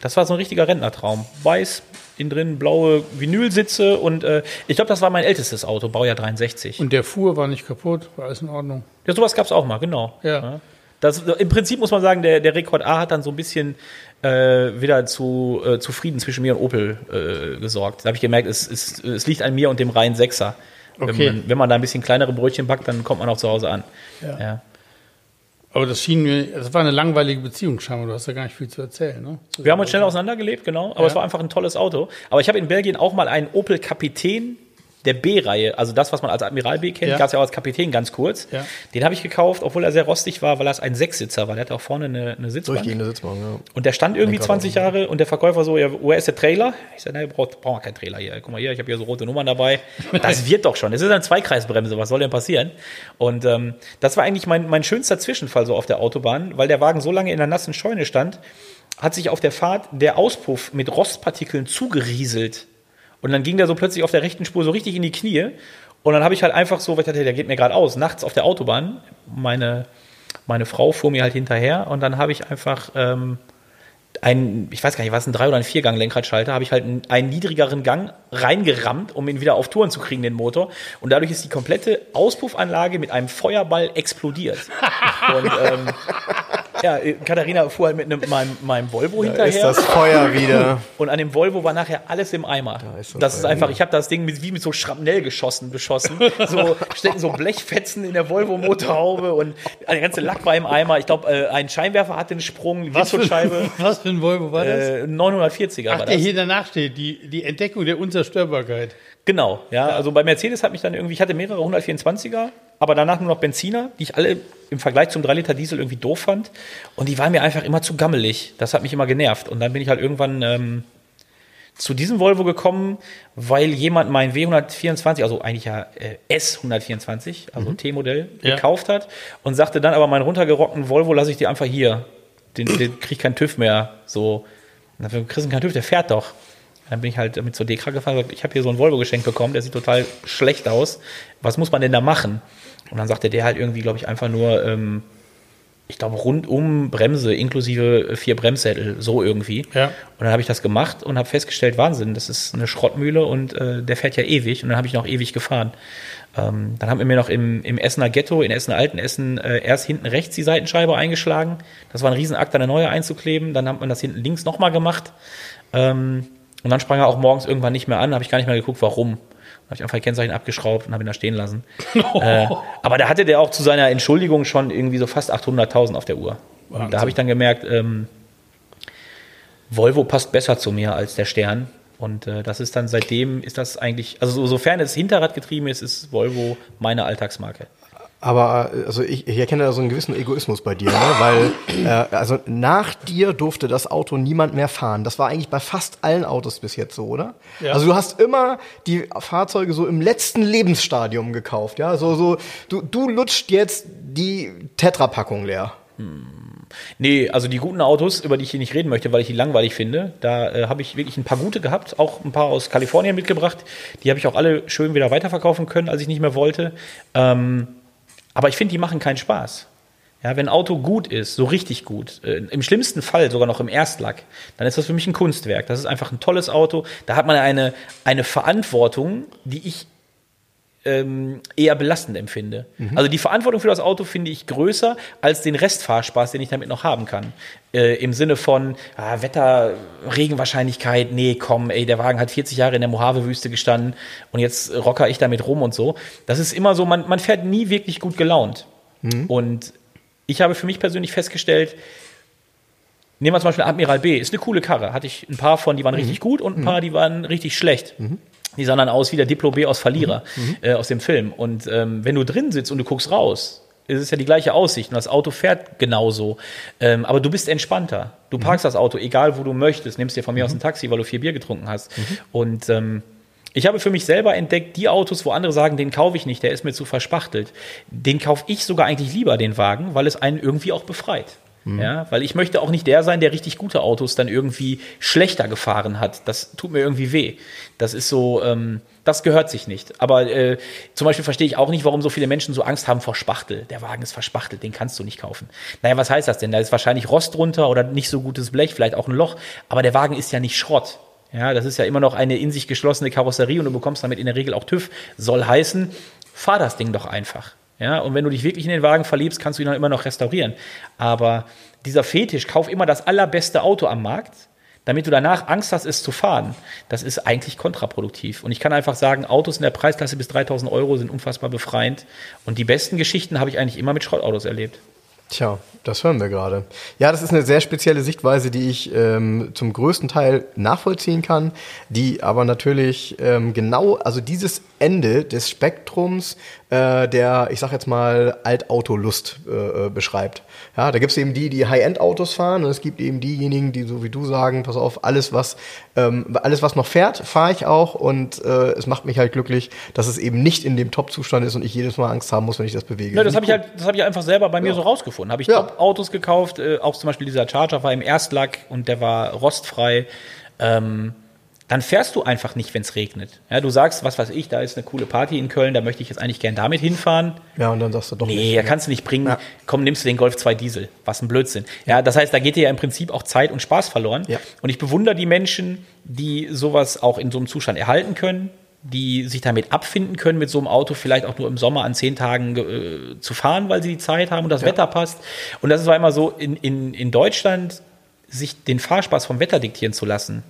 das war so ein richtiger Rentnertraum. Weiß, innen drin blaue Vinylsitze und äh, ich glaube, das war mein ältestes Auto, Baujahr 63. Und der fuhr, war nicht kaputt, war alles in Ordnung. Ja, sowas gab es auch mal, genau. Ja. Das, Im Prinzip muss man sagen, der, der Rekord A hat dann so ein bisschen äh, wieder zu, äh, zu Frieden zwischen mir und Opel äh, gesorgt. Da habe ich gemerkt, es, es, es liegt an mir und dem reinen Sechser. Okay. Wenn, man, wenn man da ein bisschen kleinere Brötchen backt, dann kommt man auch zu Hause an. Ja. Ja. Aber das schien mir, das war eine langweilige Beziehung scheinbar, du hast ja gar nicht viel zu erzählen, ne? Wir haben uns schnell auseinandergelebt, genau. Aber Ja. es war einfach ein tolles Auto. Aber ich habe in Belgien auch mal einen Opel Kapitän der B-Reihe, also das, was man als Admiral B kennt, Ja. gab es ja auch als Kapitän ganz kurz. Ja. Den habe ich gekauft, obwohl er sehr rostig war, weil das ein Sechssitzer war. Der hatte auch vorne eine, eine Sitzbank. Durchgehende Sitzbank, ja. Und der stand irgendwie Lenkrad 20 Jahre und der Verkäufer so, ja, woher ist der Trailer? Ich sage, nein, braucht brauchen wir keinen Trailer hier. Guck mal hier, ich habe hier so rote Nummern dabei. Das wird doch schon. Das ist eine Zweikreisbremse, was soll denn passieren? Und ähm, das war eigentlich mein, mein schönster Zwischenfall so auf der Autobahn, weil der Wagen so lange in der nassen Scheune stand, hat sich auf der Fahrt der Auspuff mit Rostpartikeln zugerieselt. Und dann ging der so plötzlich auf der rechten Spur so richtig in die Knie. Und dann habe ich halt einfach so, weil ich dachte, der geht mir gerade aus, nachts auf der Autobahn. Meine, meine Frau fuhr mir halt hinterher und dann habe ich einfach ähm, ein, ich weiß gar nicht, was ein Drei- oder ein Viergang-Lenkradschalter, habe ich halt einen, einen niedrigeren Gang reingerammt, um ihn wieder auf Touren zu kriegen, den Motor. Und dadurch ist die komplette Auspuffanlage mit einem Feuerball explodiert. und ähm, ja, Katharina fuhr halt mit einem, meinem, meinem Volvo Ist hinterher. das Feuer wieder. Und an dem Volvo war nachher alles im Eimer. ist das das ist einfach, ich habe das Ding mit, wie mit so Schrapnellgeschossen beschossen. So stecken so Blechfetzen in der Volvo-Motorhaube und der ganze Lack war im Eimer. Ich glaube, äh, ein Scheinwerfer hatte einen Sprung, Was für, Windschutzscheibe. was für ein Volvo war das? Äh, 940er Ach, war der das. hier danach steht, die, die Entdeckung der Unzerstörbarkeit. Genau, ja, Also bei Mercedes hat mich dann irgendwie, ich hatte mehrere 124er, aber danach nur noch Benziner, die ich alle im Vergleich zum 3 Liter Diesel irgendwie doof fand. Und die waren mir einfach immer zu gammelig. Das hat mich immer genervt. Und dann bin ich halt irgendwann ähm, zu diesem Volvo gekommen, weil jemand mein W124, also eigentlich ja äh, S124, also T-Modell, Ja. gekauft hat und sagte dann aber meinen runtergerockten Volvo lasse ich dir einfach hier. Den, den kriegt kein TÜV mehr. So, und dann kriegst du keinen TÜV, der fährt doch. Dann bin ich halt mit zur Dekra gefahren und gesagt, ich habe hier so ein Volvo geschenkt bekommen, der sieht total schlecht aus. Was muss man denn da machen? Und dann sagte der halt irgendwie, glaube ich, einfach nur, ähm, ich glaube, rundum Bremse, inklusive vier Bremssättel, so irgendwie. Ja. Und dann habe ich das gemacht und habe festgestellt, Wahnsinn, das ist eine Schrottmühle und äh, der fährt ja ewig. Und dann habe ich noch ewig gefahren. Ähm, dann haben wir mir noch im, im Essener Ghetto, in Essen Alten Essen, äh, erst hinten rechts die Seitenscheibe eingeschlagen. Das war ein Riesenakt, eine neue einzukleben. Dann hat man das hinten links nochmal gemacht. Ähm, und dann sprang er auch morgens irgendwann nicht mehr an, habe ich gar nicht mehr geguckt, warum. Dann habe ich einfach die Kennzeichen abgeschraubt und habe ihn da stehen lassen. äh, aber da hatte der auch zu seiner Entschuldigung schon irgendwie so fast 800.000 auf der Uhr. Und da habe ich dann gemerkt, ähm, Volvo passt besser zu mir als der Stern. Und äh, das ist dann seitdem ist das eigentlich, also so, sofern es Hinterradgetrieben ist, ist Volvo meine Alltagsmarke. Aber äh, also ich, ich erkenne da so einen gewissen Egoismus bei dir, ne? weil äh, also nach dir durfte das Auto niemand mehr fahren. Das war eigentlich bei fast allen Autos bis jetzt so, oder? Ja. Also du hast immer die Fahrzeuge so im letzten Lebensstadium gekauft, ja? So so du du lutscht jetzt die Tetra-Packung leer. Nee, also die guten Autos, über die ich hier nicht reden möchte, weil ich die langweilig finde, da äh, habe ich wirklich ein paar gute gehabt, auch ein paar aus Kalifornien mitgebracht. Die habe ich auch alle schön wieder weiterverkaufen können, als ich nicht mehr wollte. Ähm, aber ich finde, die machen keinen Spaß. Ja, wenn ein Auto gut ist, so richtig gut, äh, im schlimmsten Fall sogar noch im Erstlack, dann ist das für mich ein Kunstwerk. Das ist einfach ein tolles Auto. Da hat man eine, eine Verantwortung, die ich ähm, eher belastend empfinde. Also die Verantwortung für das Auto finde ich größer als den Restfahrspaß, den ich damit noch haben kann. Äh, Im Sinne von ah, Wetter, Regenwahrscheinlichkeit, nee, komm, ey, der Wagen hat 40 Jahre in der Mojave-Wüste gestanden und jetzt rocker ich damit rum und so. Das ist immer so, man, man fährt nie wirklich gut gelaunt. Und ich habe für mich persönlich festgestellt, Nehmen wir zum Beispiel Admiral B, ist eine coole Karre. Hatte ich ein paar von, die waren richtig gut und ein paar, die waren richtig schlecht. Die sahen dann aus wie der Diplo B aus Verlierer, äh, aus dem Film. Und ähm, wenn du drin sitzt und du guckst raus, ist es ja die gleiche Aussicht und das Auto fährt genauso. Ähm, aber du bist entspannter. Du parkst das Auto, egal wo du möchtest, nimmst dir von mir aus ein Taxi, weil du vier Bier getrunken hast. Und ähm, ich habe für mich selber entdeckt, die Autos, wo andere sagen, den kaufe ich nicht, der ist mir zu verspachtelt, den kaufe ich sogar eigentlich lieber, den Wagen, weil es einen irgendwie auch befreit. Ja, weil ich möchte auch nicht der sein, der richtig gute Autos dann irgendwie schlechter gefahren hat. Das tut mir irgendwie weh. Das ist so, ähm, das gehört sich nicht. Aber äh, zum Beispiel verstehe ich auch nicht, warum so viele Menschen so Angst haben vor Spachtel. Der Wagen ist verspachtelt, den kannst du nicht kaufen. Naja, was heißt das denn? Da ist wahrscheinlich Rost drunter oder nicht so gutes Blech, vielleicht auch ein Loch. Aber der Wagen ist ja nicht Schrott. Ja, das ist ja immer noch eine in sich geschlossene Karosserie und du bekommst damit in der Regel auch TÜV. Soll heißen, fahr das Ding doch einfach. Ja, und wenn du dich wirklich in den Wagen verliebst, kannst du ihn dann immer noch restaurieren. Aber dieser Fetisch, kauf immer das allerbeste Auto am Markt, damit du danach Angst hast, es zu fahren, das ist eigentlich kontraproduktiv. Und ich kann einfach sagen, Autos in der Preisklasse bis 3000 Euro sind unfassbar befreiend. Und die besten Geschichten habe ich eigentlich immer mit Schrottautos erlebt. Tja, das hören wir gerade. Ja, das ist eine sehr spezielle Sichtweise, die ich ähm, zum größten Teil nachvollziehen kann, die aber natürlich ähm, genau, also dieses Ende des Spektrums äh, der, ich sag jetzt mal, Altautolust äh, äh, beschreibt. Ja, da gibt es eben die, die High-End-Autos fahren und es gibt eben diejenigen, die so wie du sagen, pass auf, alles was, ähm, alles was noch fährt, fahre ich auch und äh, es macht mich halt glücklich, dass es eben nicht in dem Top-Zustand ist und ich jedes Mal Angst haben muss, wenn ich das bewege. Ja, das habe ich halt, das habe ich einfach selber bei mir so rausgefunden. Habe ich Ja. Top-Autos gekauft, äh, auch zum Beispiel dieser Charger war im Erstlack und der war rostfrei. Ähm, dann fährst du einfach nicht, wenn es regnet. Ja, du sagst, was weiß ich, da ist eine coole Party in Köln, da möchte ich jetzt eigentlich gern damit hinfahren. Ja, und dann sagst du doch Nee, nicht. da kannst du nicht bringen. Ja. Komm, nimmst du den Golf 2 Diesel. Was ein Blödsinn. Ja, das heißt, da geht dir ja im Prinzip auch Zeit und Spaß verloren. Ja. Und ich bewundere die Menschen, die sowas auch in so einem Zustand erhalten können, die sich damit abfinden können, mit so einem Auto vielleicht auch nur im Sommer an zehn Tagen äh, zu fahren, weil sie die Zeit haben und das Wetter passt. Und das war immer so, in, in, in Deutschland sich den Fahrspaß vom Wetter diktieren zu lassen,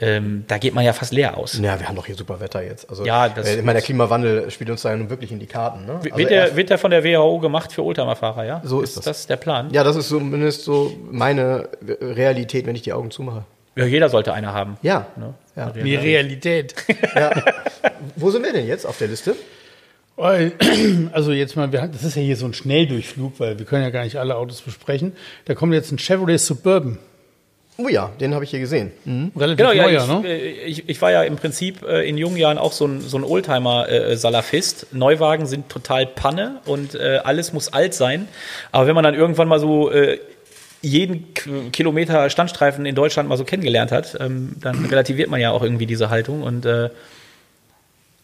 ähm, da geht man ja fast leer aus. Ja, wir haben doch hier super Wetter jetzt. Also, Ja, das- äh, ich meine, der Klimawandel spielt uns da ja nun wirklich in die Karten. Ne? Also wird, er- der, wird der von der WHO gemacht für Oldtimerfahrer, ja? So ist das. das der Plan? ja, das ist zumindest so meine Realität, wenn ich die Augen zumache. Ja, jeder sollte eine haben. Ja. Ne? ja. Die Realität. Wo sind wir denn jetzt auf der Liste? Also jetzt mal, wir, haben- das ist ja hier so ein Schnelldurchflug, weil wir können ja gar nicht alle Autos besprechen. Da kommt jetzt ein Chevrolet Suburban. Oh ja, den habe ich hier gesehen. Relativ Genau, ja, neuer, ich, ne? äh, ich, ich war ja im Prinzip äh, in jungen Jahren auch so ein, so ein Oldtimer-Salafist. Neuwagen sind total Panne und äh, alles muss alt sein. Aber wenn man dann irgendwann mal so äh, jeden K Kilometer Standstreifen in Deutschland mal so kennengelernt hat, ähm, dann relativiert man ja auch irgendwie diese Haltung. Und äh,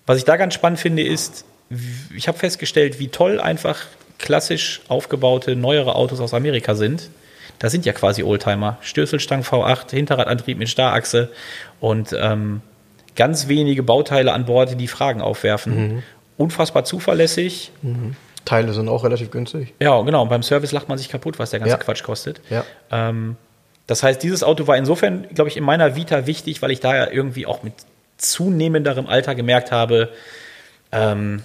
was ich da ganz spannend finde, ist, ich habe festgestellt, wie toll einfach klassisch aufgebaute, neuere Autos aus Amerika sind. Das sind ja quasi Oldtimer. Stößelstangen V8, Hinterradantrieb mit Starrachse und ähm, ganz wenige Bauteile an Bord, die Fragen aufwerfen. Unfassbar zuverlässig. Teile sind auch relativ günstig. Ja, genau. Beim Service lacht man sich kaputt, was der ganze Ja. Quatsch kostet. Ja. Ähm, das heißt, dieses Auto war insofern, glaube ich, in meiner Vita wichtig, weil ich da ja irgendwie auch mit zunehmenderem Alter gemerkt habe, ähm,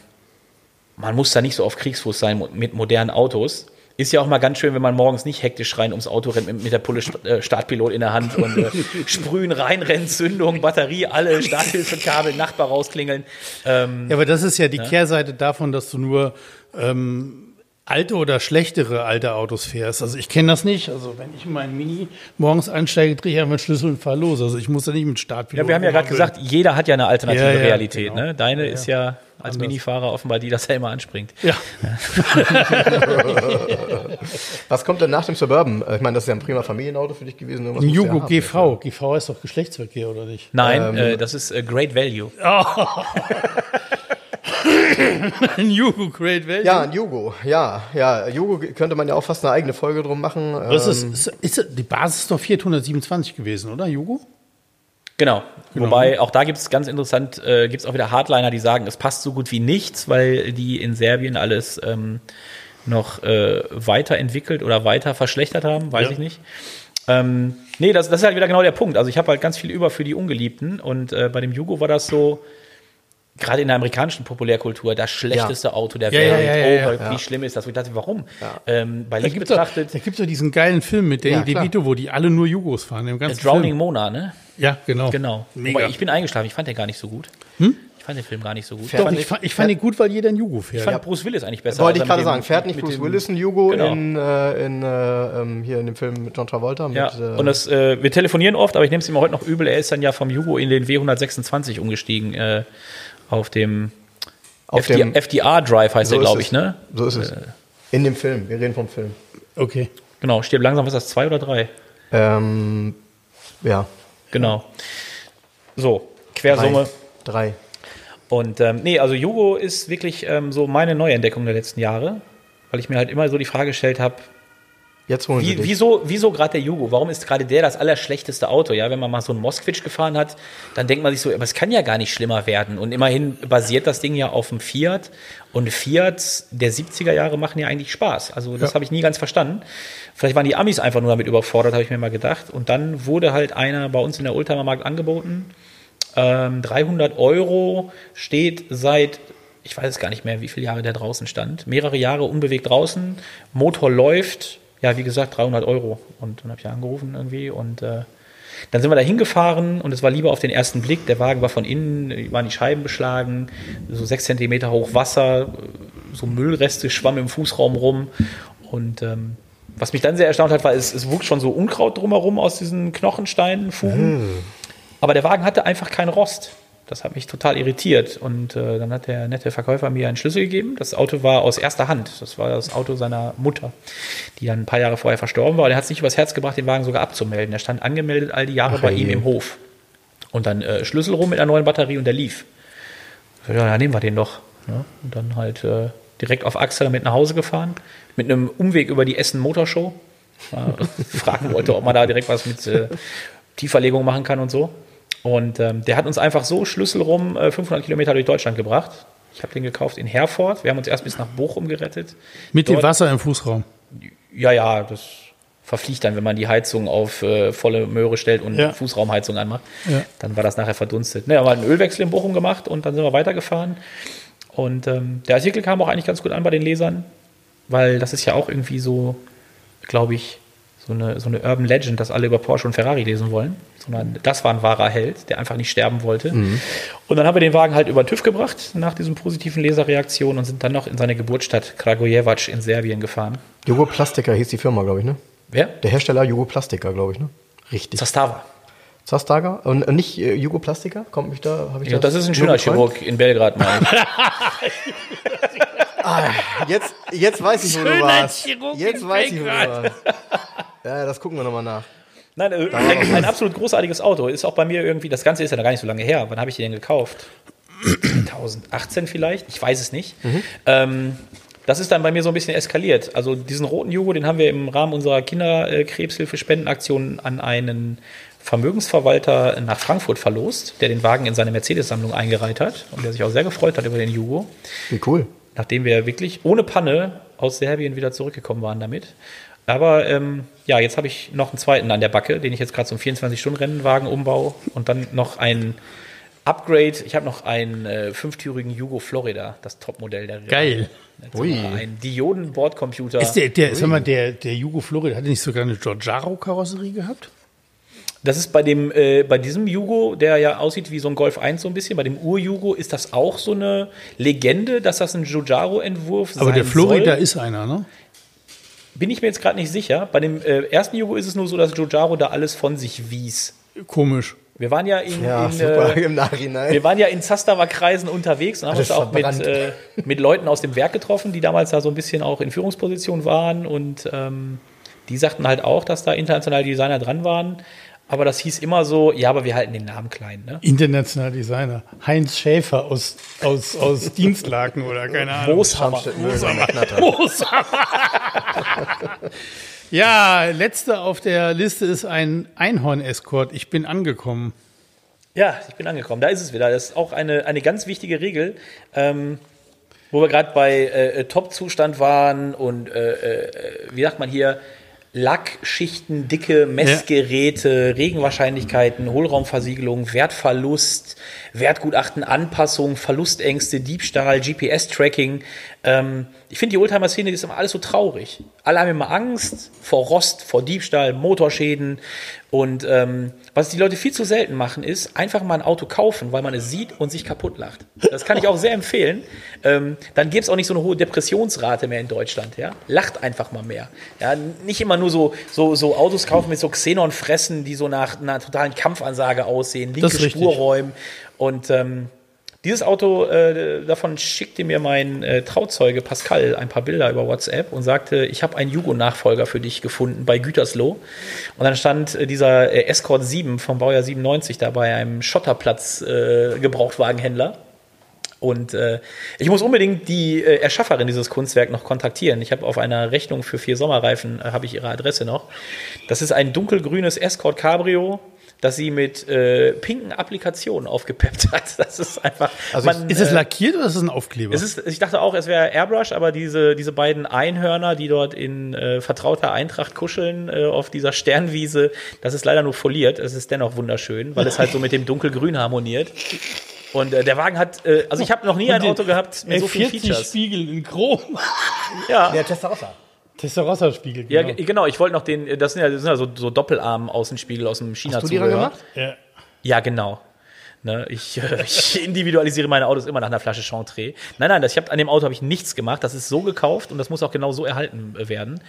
man muss da nicht so auf Kriegsfuß sein mit modernen Autos. Ist ja auch mal ganz schön, wenn man morgens nicht hektisch rein ums Auto rennt mit, der Pulle äh, Startpilot in der Hand und äh, sprühen, reinrennen, Zündung, Batterie, alle, Starthilfekabel, Nachbar rausklingeln. Ähm, Ja, aber das ist ja die Kehrseite davon, dass du nur ähm, alte oder schlechtere alte Autos fährst. Also ich kenne das nicht. Also wenn ich in meinen Mini morgens einsteige, drehe ich einfach den Schlüssel und fahre los. Also ich muss da nicht mit Startpilot. Ja, wir haben ja gerade gesagt, jeder hat ja eine alternative Ja, ja, Realität. genau. Ne? Deine Ja, ja. ist ja als Anders. Minifahrer offenbar die, dass er immer anspringt. Ja. Was kommt denn nach dem Suburban? Ich meine, das ist ja ein prima Familienauto für dich gewesen. Ein Jugo ja haben. GV. GV ist doch Geschlechtsverkehr, oder nicht? Nein, äh, das ist äh, Great Value. Ein Jugo Great Value. Ja, ein Jugo. Ja, ja. Jugo könnte man ja auch fast eine eigene Folge drum machen. Das Ähm, ist, ist, ist, die Basis ist doch 427 gewesen, oder, Jugo? Genau. Wobei auch da gibt es ganz interessant, äh, gibt es auch wieder Hardliner, die sagen, es passt so gut wie nichts, weil die in Serbien alles ähm, noch äh, weiterentwickelt oder weiter verschlechtert haben, weiß Ja. ich nicht. Ähm, nee, das, das ist halt wieder genau der Punkt. Also ich habe halt ganz viel über für die Ungeliebten und äh, bei dem Jugo war das so, gerade in der amerikanischen Populärkultur, das schlechteste Auto der Ja, ja, Welt. ja, ja, oh, ja. wie schlimm ist das? Und ich dachte, warum? Ähm, bei Da Licht gibt es betrachtet, da gibt's doch diesen geilen Film mit Danny Ja. DeVito, wo die alle nur Jugos fahren. Im ganzen Drowning Film. Mona, ne? Ja, genau. Genau. Mega. Ich bin eingeschlafen, ich fand den gar nicht so gut. Ich fand den Film gar nicht so gut. Doch, fand, ich, fand, ich fand ihn gut, weil jeder ein Jugo fährt. ich fand Bruce Willis eigentlich besser. Wollte ich er gerade sagen, fährt nicht mit Bruce Willis ein Jugo Genau. in, äh, in, äh, ähm, hier in dem Film mit John Travolta? Mit, Ja, äh, und das, äh, wir telefonieren oft, aber ich nehme es ihm heute noch übel. Er ist dann ja vom Jugo in den W126 umgestiegen äh, auf dem, Auf FD, dem- FDR-Drive heißt so der, glaube ich, ne? So ist es. In dem Film, wir reden vom Film. okay. Genau, stirb langsam, was ist das, zwei oder drei? Ähm, ja, Genau. So, Quersumme. drei. Und ähm, nee, also Jugo ist wirklich ähm, so meine Neuentdeckung der letzten Jahre, weil ich mir halt immer so die Frage gestellt habe, Jetzt holen Wie, wieso wieso gerade der Jugo? Warum ist gerade der das allerschlechteste Auto? Ja, wenn man mal so einen Moskwitsch gefahren hat, dann denkt man sich so, aber es kann ja gar nicht schlimmer werden. Und immerhin basiert das Ding ja auf dem Fiat. Und Fiat der 70er Jahre machen ja eigentlich Spaß. Also das Ja. habe ich nie ganz verstanden. Vielleicht waren die Amis einfach nur damit überfordert, habe ich mir mal gedacht. Und dann wurde halt einer bei uns in der Oldtimer Markt angeboten. Ähm, 300 Euro steht seit, ich weiß es gar nicht mehr, wie viele Jahre der draußen stand. Mehrere Jahre unbewegt draußen. Motor läuft. Ja, wie gesagt, 300 Euro. Und dann habe ich angerufen irgendwie und äh, dann sind wir da hingefahren und es war lieber auf den ersten Blick. Der Wagen war von innen, waren die Scheiben beschlagen, so sechs Zentimeter hoch Wasser, so Müllreste schwammen im Fußraum rum. Und ähm, was mich dann sehr erstaunt hat, war, es, es wuchs schon so Unkraut drumherum aus diesen Knochensteinen, Fugen. Aber der Wagen hatte einfach keinen Rost. Das hat mich total irritiert. Und äh, dann hat der nette Verkäufer mir einen Schlüssel gegeben. Das Auto war aus erster Hand. Das war das Auto seiner Mutter, die dann ein paar Jahre vorher verstorben war. Und er hat es nicht übers Herz gebracht, den Wagen sogar abzumelden. Er stand angemeldet all die Jahre bei je. ihm im Hof. Und dann äh, Schlüssel rum mit einer neuen Batterie und der lief. Ja, dann nehmen wir den doch. Ne? Und dann halt äh, direkt auf Achse damit nach Hause gefahren. Mit einem Umweg über die Essen Motorshow. Fragen wollte, ob man da direkt was mit äh, Tieferlegung machen kann und so. Und ähm, der hat uns einfach so Schlüssel rum äh, 500 Kilometer durch Deutschland gebracht. Ich habe den gekauft in Herford. Wir haben uns erst bis nach Bochum gerettet. Mit dem Dort- Wasser im Fußraum. Ja, ja, das verfliegt dann, wenn man die Heizung auf äh, volle Möhre stellt und Ja. Fußraumheizung anmacht. Ja. Dann war das nachher verdunstet. Ne, haben wir einen Ölwechsel in Bochum gemacht und dann sind wir weitergefahren. Und ähm, der Artikel kam auch eigentlich ganz gut an bei den Lesern, weil das ist ja auch irgendwie so, glaube ich, so eine, so eine Urban Legend, dass alle über Porsche und Ferrari lesen wollen. Sondern das war ein wahrer Held, der einfach nicht sterben wollte. Und dann haben wir den Wagen halt über den TÜV gebracht nach diesen positiven Leserreaktionen und sind dann noch in seine Geburtsstadt Kragujevac in Serbien gefahren. Jugo Plastica hieß die Firma, glaube ich, ne? Wer? Der Hersteller Jugo Plastica, glaube ich, ne? Richtig. Zastava. Zastaga? Und und nicht äh, Jugo Plastica? Kommt mich da? Hab ich Ja, das ist ein schöner? Chirurg in Belgrad, meine ich. Jetzt, jetzt weiß ich, wo du warst. Chirurg Jetzt in weiß ich, wo du warst. Ja, das gucken wir nochmal nach. Nein, äh, ein, ein absolut großartiges Auto. Ist auch bei mir irgendwie, das Ganze ist ja noch gar nicht so lange her. Wann habe ich den gekauft? 2018 vielleicht? Ich weiß es nicht. Ähm, das ist dann bei mir so ein bisschen eskaliert. Also diesen roten Jugo, den haben wir im Rahmen unserer Kinderkrebshilfe-Spendenaktion an einen Vermögensverwalter nach Frankfurt verlost, der den Wagen in seine Mercedes-Sammlung eingereiht hat und der sich auch sehr gefreut hat über den Jugo Wie cool. nachdem wir wirklich ohne Panne aus Serbien wieder zurückgekommen waren damit. Aber ähm, ja, jetzt habe ich noch einen zweiten an der Backe, den ich jetzt gerade zum 24-Stunden-Rennenwagen umbaue und dann noch ein Upgrade. Ich habe noch einen äh, fünftürigen Jugo Florida, das Topmodell der Geil. Ui. Ein Dioden-Bordcomputer. Ist der, der, sag mal, der, der Jugo Florida, hat der nicht sogar eine Giorgiaro-Karosserie gehabt? Das ist bei dem, äh, bei diesem Jugo, der ja aussieht wie so ein Golf 1 so ein bisschen, bei dem Ur-Jugo ist das auch so eine Legende, dass das ein Giugiaro-Entwurf sein Aber der Florida soll. ist einer, ne? Bin ich mir jetzt gerade nicht sicher. Bei dem äh, ersten Jugo ist es nur so, dass Giugiaro da alles von sich wies. Komisch. Wir waren ja in, Ja, in super äh, im Nachhinein. wir waren ja in Zastava-Kreisen unterwegs und haben Alles uns auch mit, äh, mit Leuten aus dem Werk getroffen, die damals da so ein bisschen auch in Führungsposition waren und ähm, die sagten halt auch, dass da internationale Designer dran waren. Aber das hieß immer so, ja, aber wir halten den Namen klein. Ne? Internationaler Designer. Heinz Schäfer aus, aus, aus Dienstlaken oder keine Ahnung. Mooshammer. Scharmstedt-Mühlheimer Knatter. Ja, letzte auf der Liste ist ein Einhorn-Escort. Ich bin angekommen. Ja, ich bin angekommen. Da ist es wieder. Das ist auch eine, eine ganz wichtige Regel. Ähm, wo wir gerade bei äh, Top-Zustand waren und äh, äh, wie sagt man hier, Lackschichten, dicke Messgeräte, Regenwahrscheinlichkeiten, Hohlraumversiegelung, Wertverlust, Wertgutachten, Anpassung, Verlustängste, Diebstahl, GPS-Tracking. Ähm, ich finde, die Oldtimer-Szene ist immer alles so traurig. Alle haben immer Angst vor Rost, vor Diebstahl, Motorschäden. Und ähm, was die Leute viel zu selten machen, ist einfach mal ein Auto kaufen, weil man es sieht und sich kaputt lacht. Das kann ich auch sehr empfehlen. Ähm, dann gibt es auch nicht so eine hohe Depressionsrate mehr in Deutschland. Ja? Lacht einfach mal mehr. Ja? Nicht immer nur so, so, so Autos kaufen mit so Xenon-Fressen, die so nach einer totalen Kampfansage aussehen, linke richtig. Spurräumen. Und ähm, dieses Auto, äh, davon schickte mir mein äh, Trauzeuge Pascal ein paar Bilder über WhatsApp und sagte, ich habe einen Jugo-Nachfolger für dich gefunden bei Gütersloh. Und dann stand äh, dieser äh, Escort 7 vom Baujahr 97 da bei einem Schotterplatz äh, Gebrauchtwagenhändler. Und äh, ich muss unbedingt die äh, Erschafferin dieses Kunstwerk noch kontaktieren. Ich habe auf einer Rechnung für vier Sommerreifen, äh, habe ich ihre Adresse noch. Das ist ein dunkelgrünes Escort Cabrio, das sie mit äh, pinken Applikationen aufgepeppt hat. Das ist einfach. Also man, Ist es äh, lackiert oder ist es ein Aufkleber? es ist, ich dachte auch, es wäre Airbrush, aber diese, diese beiden Einhörner, die dort in äh, vertrauter Eintracht kuscheln äh, auf dieser Sternwiese, das ist leider nur foliert. Es ist dennoch wunderschön, weil es halt so mit dem Dunkelgrün harmoniert. Und äh, der Wagen hat, äh, also ich habe noch nie ein Auto gehabt mit so vielen 40 Features. Spiegel in Chrom. Ja, Der Testarossa. Testarossa-Spiegel. ja, ge- genau. Ich wollte noch den, das sind ja, das sind ja so, so Doppelarm-Außenspiegel aus dem china Hast du die gemacht? Ja. Ja, genau. Ne, ich, äh, ich individualisiere meine Autos immer nach einer Flasche Chantre. Nein, nein, das, ich hab, an dem Auto habe ich nichts gemacht. Das ist so gekauft und das muss auch genau so erhalten äh, werden.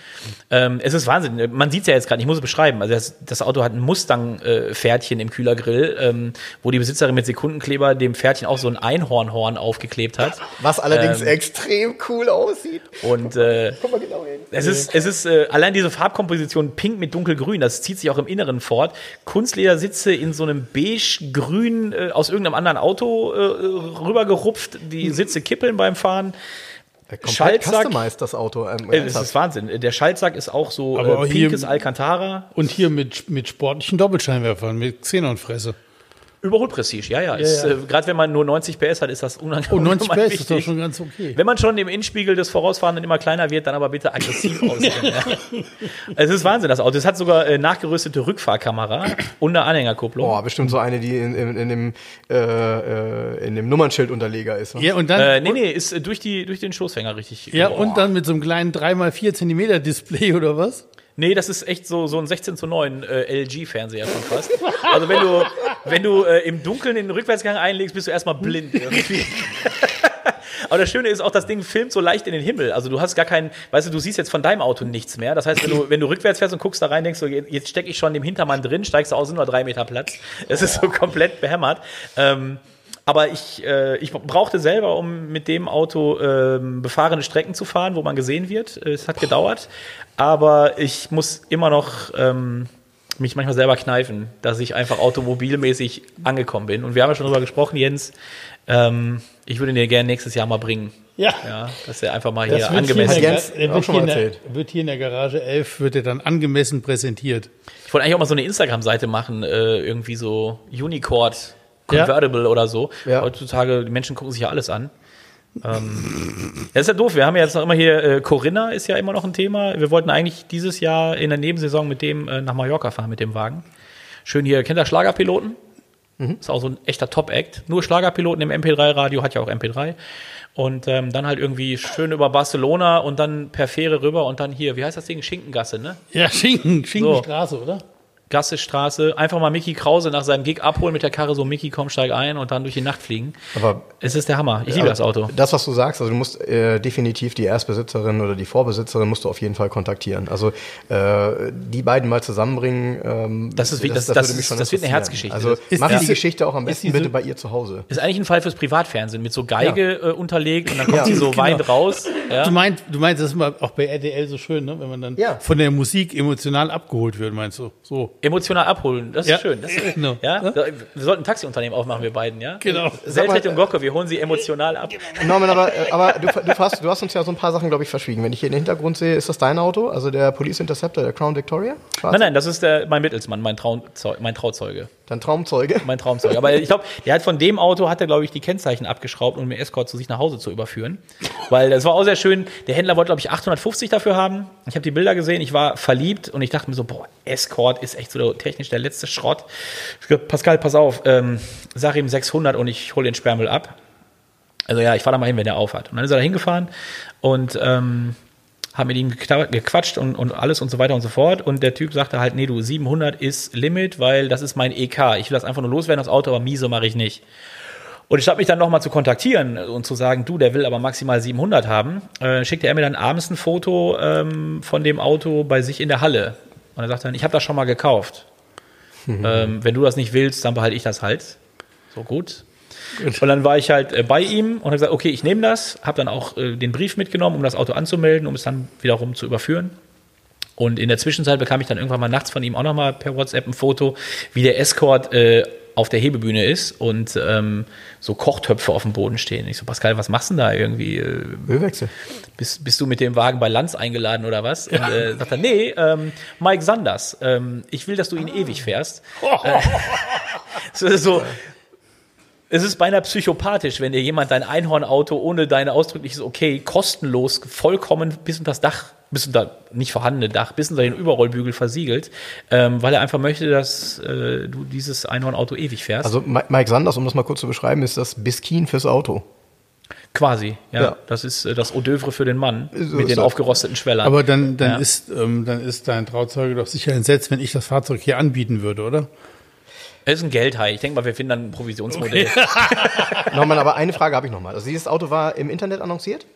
Ähm, es ist Wahnsinn. Man sieht es ja jetzt gerade, ich muss es beschreiben. Also das, das Auto hat ein Mustang-Pferdchen im Kühlergrill, ähm, wo die Besitzerin mit Sekundenkleber dem Pferdchen auch so ein Einhornhorn aufgeklebt hat. Was allerdings Ähm, extrem cool aussieht. Und äh, Guck mal genau hin. es ist, es ist äh, allein diese Farbkomposition pink mit dunkelgrün, das zieht sich auch im Inneren fort. Kunstledersitze in so einem beige-grün äh, aus irgendeinem anderen Auto äh, rübergerupft, die Sitze kippeln beim Fahren. Komplett Schaltsack. customized, das Auto. Ähm, Äh, das ist Wahnsinn. Der Schaltsack ist auch so Aber äh, hier- pinkes Alcantara. Und hier mit, mit sportlichen Doppelscheinwerfern, mit Xenonfresse. Überholprestige, ja, ja. Ist, ja. Äh, Gerade wenn man nur 90 PS hat, ist das unangenehm. Oh, 90 ungemein PS ist doch wichtig. schon ganz okay. Wenn man schon im Innenspiegel des Vorausfahrenden immer kleiner wird, dann aber bitte aggressiv aussehen. ja. Es ist Wahnsinn, das Auto. Es hat sogar äh, nachgerüstete Rückfahrkamera und eine Anhängerkupplung. Boah, bestimmt so eine, die in, in, in, dem, äh, äh, in dem Nummernschildunterleger ist. Ne? Ja, und dann, Äh, nee, nee, ist äh, durch, die, durch den Schoßfänger richtig. ja, geworden. und dann mit so einem kleinen 3x4 Zentimeter Display oder was? Nee, das ist echt so, so ein 16 zu 9 äh, LG-Fernseher schon fast. Also wenn du, wenn du äh, im Dunkeln den Rückwärtsgang einlegst, bist du erstmal blind irgendwie. Aber das Schöne ist auch, das Ding filmt so leicht in den Himmel. Also du hast gar keinen, weißt du, du siehst jetzt von deinem Auto nichts mehr. Das heißt, wenn du, wenn du rückwärts fährst und guckst da rein, denkst du, jetzt stecke ich schon im Hintermann drin, steigst du aus, sind nur drei Meter Platz. Es ist so komplett behämmert. Ähm, aber ich, äh, ich brauchte selber, um mit dem Auto ähm, befahrene Strecken zu fahren, wo man gesehen wird. Es hat gedauert. Aber ich muss immer noch ähm, mich manchmal selber kneifen, dass ich einfach automobilmäßig angekommen bin. Und wir haben ja schon drüber gesprochen, Jens. Ähm, ich würde ihn dir gerne nächstes Jahr mal bringen. Ja. Ja, dass er einfach mal Das hier angemessen hier, in Jens der, der wird, schon hier in mal der, erzählt. wird hier in der Garage 11, wird er dann angemessen präsentiert. Ich wollte eigentlich auch mal so eine Instagram-Seite machen, äh, irgendwie so Unicord Ja. Convertible oder so. Ja. Heutzutage, die Menschen gucken sich ja alles an. Ähm, das ist ja doof. Wir haben ja jetzt noch immer hier, äh, Corinna ist ja immer noch ein Thema. Wir wollten eigentlich dieses Jahr in der Nebensaison mit dem äh, nach Mallorca fahren mit dem Wagen. Schön hier, kennt ihr Schlagerpiloten? Ist auch so ein echter Top-Act. Nur Schlagerpiloten im MP3-Radio, hat ja auch MP3. Und ähm, dann halt irgendwie schön über Barcelona und dann per Fähre rüber und dann hier, wie heißt das Ding? Schinkengasse, ne? Ja, Schinken, Schinkenstraße, oder? Gasse Straße, einfach mal Mickey Krause nach seinem Gig abholen mit der Karre, so Mickey, komm, steig ein und dann durch die Nacht fliegen. Aber Es ist der Hammer. Ich liebe das Auto. Das, was du sagst, also du musst äh, definitiv die Erstbesitzerin oder die Vorbesitzerin musst du auf jeden Fall kontaktieren. Also äh, die beiden mal zusammenbringen. Ähm, Das ist das- würde das ist- das wird eine. Herzgeschichte. Also Das- mach ist die Geschichte auch am ist besten bitte bei ihr zu Hause. Ist eigentlich ein Fall fürs Privatfernsehen mit so Geige äh, unterlegt und dann kommt Ja, sie so genau. weint raus. Ja? Du meinst, du meinst, das ist mal auch bei RTL so schön, ne? wenn man dann Ja. von der Musik emotional abgeholt wird, meinst du? So. Emotional abholen, das ist Ja. schön. Das ist, Genau. ja? Wir sollten ein Taxiunternehmen aufmachen, wir beiden, ja? Genau. Mal, und Gocke, wir holen sie emotional ab. Norman, aber, äh, aber du, du, hast, du hast uns ja so ein paar Sachen, glaube ich, verschwiegen. Wenn ich hier den Hintergrund sehe, ist das dein Auto? Also der Police Interceptor, der Crown Victoria? Schwarz? Nein, nein, das ist der, mein Mittelsmann, mein, Trauzeu mein Trauzeuge. Dein Traumzeuge. mein Traumzeug. Aber ich glaube, der hat von dem Auto hat er, glaube ich, die Kennzeichen abgeschraubt, um den Escort zu sich nach Hause zu überführen. Weil das war auch sehr schön. Der Händler wollte, glaube ich, 850 dafür haben. Ich habe die Bilder gesehen, ich war verliebt und ich dachte mir so, boah, Escort ist echt so technisch der letzte Schrott. Ich gesagt, Pascal, pass auf, ähm, sag ihm 600 und ich hole den Sperrmüll ab. Also ja, ich fahre da mal hin, wenn der aufhat. Und dann ist er da hingefahren und ähm, haben mit ihm gequatscht und, und alles und so weiter und so fort. Und der Typ sagte halt, nee, du, 700 ist Limit, weil das ist mein EK. Ich will das einfach nur loswerden, das Auto, aber miese mache ich nicht. Und statt mich dann nochmal zu kontaktieren und zu sagen, du, der will aber maximal 700 haben, äh, schickte er mir dann abends ein Foto ähm, von dem Auto bei sich in der Halle. Und er sagte dann, ich habe das schon mal gekauft. ähm, wenn du das nicht willst, dann behalte ich das halt. So gut. Und dann war ich halt äh, bei ihm und habe gesagt, okay, ich nehme das, habe dann auch äh, den Brief mitgenommen, um das Auto anzumelden, um es dann wiederum zu überführen. Und in der Zwischenzeit bekam ich dann irgendwann mal nachts von ihm auch nochmal per WhatsApp ein Foto, wie der Escort äh, auf der Hebebühne ist und ähm, so Kochtöpfe auf dem Boden stehen. Ich so, Pascal, was machst du denn da irgendwie? Äh, Ölwechsel. bist, bist du mit dem Wagen bei Lanz eingeladen oder was? Und äh, sagt er, nee, ähm, Mike Sanders, ähm, ich will, dass du ihn ewig fährst. Äh, so, so, es ist beinahe psychopathisch, wenn dir jemand dein Einhornauto ohne dein ausdrückliches Okay kostenlos vollkommen bis unter das Dach, bis unter nicht vorhandene Dach, bis unter den Überrollbügel versiegelt, ähm, weil er einfach möchte, dass äh, du dieses Einhornauto ewig fährst. Also Mi- Mike Sanders, um das mal kurz zu beschreiben, ist das Biskin fürs Auto. Quasi, ja. Ja. Das ist äh, das Eau d'oeuvre für den Mann So mit den aufgerosteten Schwellern. Aber dann, dann, Ja. ist, ähm, dann ist dein Trauzeuge doch sicher entsetzt, wenn ich das Fahrzeug hier anbieten würde, oder? Es ist ein Geldhai. Ich denke mal, wir finden dann ein Provisionsmodell. Nochmal, aber eine Frage habe ich nochmal. Also dieses Auto war im Internet annonciert?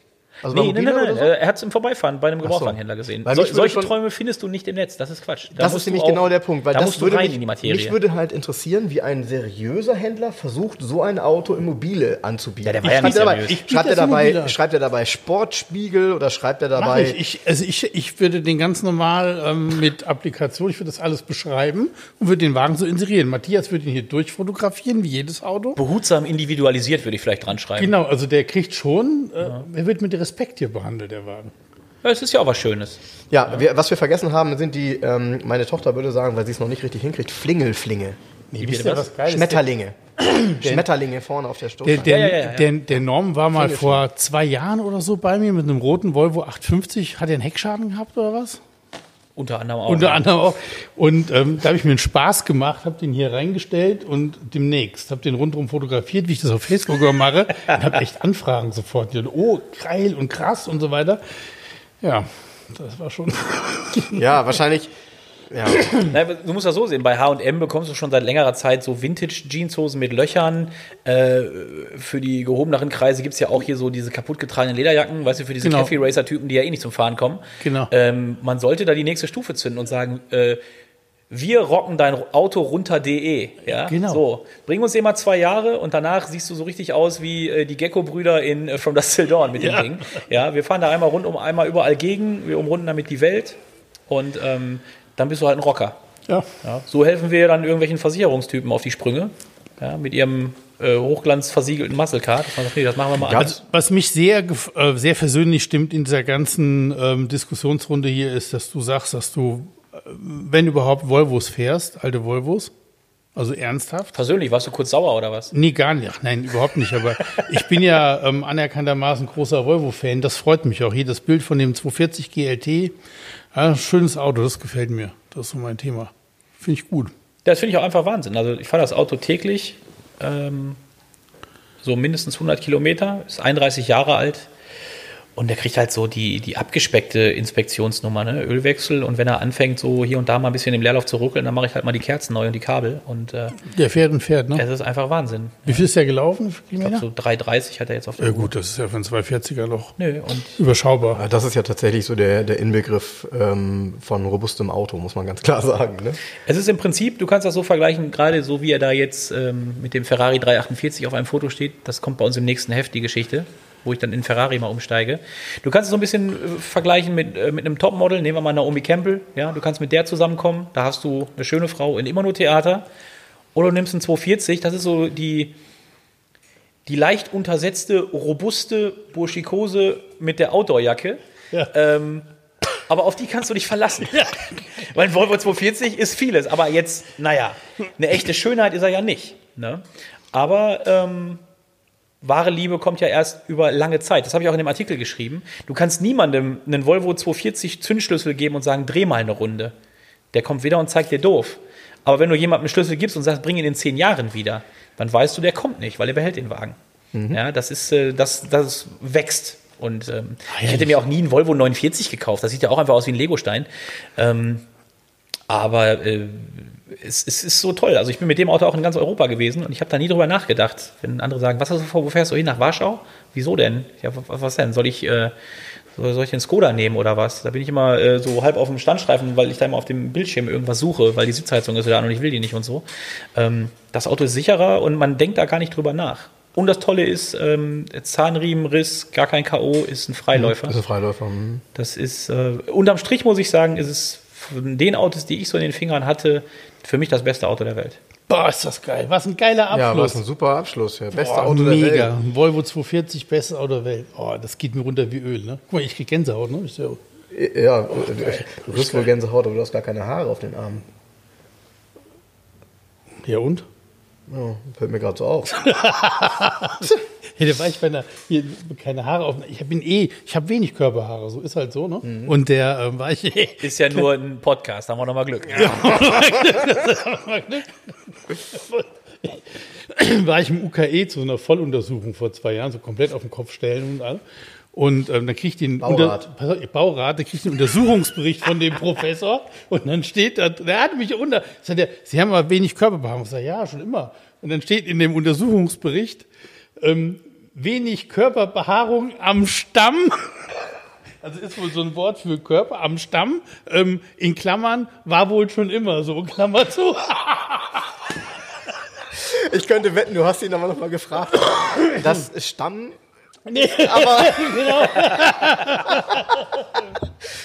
Also Nee, nein, nein, nein. so? Er hat es im Vorbeifahren bei einem so. Gebrauchtwagenhändler gesehen. So, solche schon- Träume findest du nicht im Netz. Das ist Quatsch. Da Das ist nämlich genau der Punkt, weil da das musst du würde rein mich, in die Materie. mich würde halt interessieren, wie ein seriöser Händler versucht, so ein Auto im Mobile anzubieten. Ja, der war ja schreibt, nicht er dabei, schreibt, er dabei, schreibt er dabei Sportspiegel oder schreibt er dabei ich. ich. Also ich, ich würde den ganz normal ähm, mit Applikation, ich würde das alles beschreiben und würde den Wagen so inserieren. Matthias würde ihn hier durchfotografieren, wie jedes Auto. Behutsam individualisiert, würde ich vielleicht dran schreiben. Genau, also der kriegt schon, äh, er wird mit Respekt hier behandelt, der Wagen. Ja, es ist ja auch was Schönes. Ja, wir, was wir vergessen haben, sind die, ähm, meine Tochter würde sagen, weil sie es noch nicht richtig hinkriegt, Flingelflinge. Nee, wisst ihr, was? geil ist? Schmetterlinge. Schmetterlinge vorne auf der Der, Stoßstange. der, Ja, ja, ja, der, der Norm war mal vor zwei Jahren oder so bei mir mit einem roten Volvo 850. Hat er einen Heckschaden gehabt oder was? Unter anderem auch. Unter anderem auch. Und ähm, da habe ich mir einen Spaß gemacht, habe den hier reingestellt und demnächst habe den rundherum fotografiert, wie ich das auf Facebook immer mache. Und habe echt Anfragen sofort. Die, oh, geil und krass und so weiter. Ja, das war schon. Ja, wahrscheinlich. Ja, du musst das so sehen. Bei H&M bekommst du schon seit längerer Zeit so Vintage-Jeanshosen mit Löchern. Äh, für die gehobeneren Kreise gibt's ja auch hier so diese kaputtgetragenen Lederjacken, weißt du, für diese Genau. Cafe Racer-Typen, die ja eh nicht zum Fahren kommen. Genau. Ähm, man sollte da die nächste Stufe zünden und sagen, äh, wir rocken dein Auto runter.de. Ja? Genau. So, bring uns mal zwei Jahre und danach siehst du so richtig aus wie äh, die Gecko-Brüder in äh, From Dust Till Dawn mit dem Ja. Ding. Ja, wir fahren da einmal rund um einmal überall gegen, wir umrunden damit die Welt und ähm, dann bist du halt ein Rocker. Ja. Ja, so helfen wir dann irgendwelchen Versicherungstypen auf die Sprünge. Ja, mit ihrem äh, hochglanzversiegelten Muscle Card. Dass man sagt, nee, das machen wir mal anders. Also, was mich sehr, äh, sehr versöhnlich stimmt in dieser ganzen ähm, Diskussionsrunde hier ist, dass du sagst, dass du, äh, wenn überhaupt, Volvos fährst, alte Volvos. Also ernsthaft. Persönlich, warst du kurz sauer oder was? Nee, gar nicht. Ach, nein, überhaupt nicht. Aber ich bin ja ähm, anerkanntermaßen großer Volvo-Fan. Das freut mich auch. Hier das Bild von dem 240 GLT. Ja, schönes Auto, das gefällt mir. Das ist so mein Thema. Finde ich gut. Das finde ich auch einfach Wahnsinn. Also ich fahre das Auto täglich, ähm, so mindestens 100 Kilometer, ist 31 Jahre alt. Und der kriegt halt so die, die abgespeckte Inspektionsnummer, ne? Ölwechsel. Und wenn er anfängt, so hier und da mal ein bisschen im Leerlauf zu ruckeln, dann mache ich halt mal die Kerzen neu und die Kabel. Und äh, Der fährt und fährt, ne? es ist einfach Wahnsinn. Wie viel ist der gelaufen? Ich glaube, so 3,30 hat er jetzt auf der Ja gut, das ist ja für einen 240er noch Nö, und überschaubar. das ist ja tatsächlich so der, der Inbegriff ähm, von robustem Auto, muss man ganz klar sagen. Ne? Es ist im Prinzip, du kannst das so vergleichen, gerade so wie er da jetzt ähm, mit dem Ferrari 348 auf einem Foto steht. Das kommt bei uns im nächsten Heft, die Geschichte, wo ich dann in Ferrari mal umsteige. Du kannst es so ein bisschen äh, vergleichen mit, äh, mit einem Topmodel. Nehmen wir mal Naomi Campbell. Ja, du kannst mit der zusammenkommen. Da hast du eine schöne Frau in immer nur Theater. Oder du nimmst einen 240. Das ist so die, die leicht untersetzte, robuste Burschikose mit der Outdoorjacke. Ja. Ähm, aber auf die kannst du dich verlassen. Weil ein Volvo 240 ist vieles, aber jetzt, naja, eine echte Schönheit ist er ja nicht. Ne? Aber ähm, wahre Liebe kommt ja erst über lange Zeit. Das habe ich auch in dem Artikel geschrieben. Du kannst niemandem einen Volvo 240 Zündschlüssel geben und sagen, dreh mal eine Runde. Der kommt wieder und zeigt dir doof. Aber wenn du jemandem einen Schlüssel gibst und sagst, bring ihn in zehn Jahren wieder, dann weißt du, der kommt nicht, weil er behält den Wagen. Ja, das ist, äh, das, das wächst. Und ähm, ich hätte mir auch nie einen Volvo 49 gekauft. Das sieht ja auch einfach aus wie ein Legostein. Ähm, aber äh, es, es ist so toll. Also ich bin mit dem Auto auch in ganz Europa gewesen und ich habe da nie drüber nachgedacht. Wenn andere sagen, was hast du vor, wo fährst du hin? Nach Warschau? Wieso denn? Ja, was, denn? Soll ich, äh, soll, ich den Skoda nehmen oder was? Da bin ich immer äh, so halb auf dem Standstreifen, weil ich da immer auf dem Bildschirm irgendwas suche, weil die Sitzheizung ist wieder an und ich will die nicht und so. Ähm, das Auto ist sicherer und man denkt da gar nicht drüber nach. Und das Tolle ist, ähm, Zahnriemenriss, gar kein K.O., ist ein Freiläufer. Das ist ein Freiläufer. hm. Das ist, äh, unterm Strich muss ich sagen, ist es von den Autos, die ich so in den Fingern hatte, für mich das beste Auto der Welt. Boah, ist das geil. Was ein geiler Ja, Abschluss. was ein super Abschluss. Ja. Beste Boah, Auto mega. der Welt. Ein Volvo 240, bestes Auto der Welt. Oh, das geht mir runter wie Öl, ne? Guck mal, ich krieg Gänsehaut, ne? Ist ja, Ja, du kriegst wohl Gänsehaut, aber du hast gar keine Haare auf den Armen. ja und? Ja, fällt mir gerade so auf. Hey, da war ich bei einer, hier, keine Haare auf, ich bin eh, ich habe wenig Körperhaare, so ist halt so, ne? Und der ähm, war ich, Ist ja nur ein Podcast, haben wir nochmal Glück. war ich im UKE zu so einer Volluntersuchung vor zwei Jahren, so komplett auf den Kopf stellen und all. Und ähm, dann krieg ich den Baurat. Unter, auf, Baurat, da krieg ich den Untersuchungsbericht von dem Professor und dann steht da, der hat mich unter, sagt er, Sie haben aber wenig Körperbehaarung. Ich sage, ja, schon immer. Und dann steht in dem Untersuchungsbericht, ähm, wenig Körperbehaarung am Stamm. Also ist wohl so ein Wort für Körper am Stamm. Ähm, in Klammern war wohl schon immer so, Klammer zu. Ich könnte wetten, du hast ihn aber noch mal gefragt. Das Stamm. Nee, Aber genau.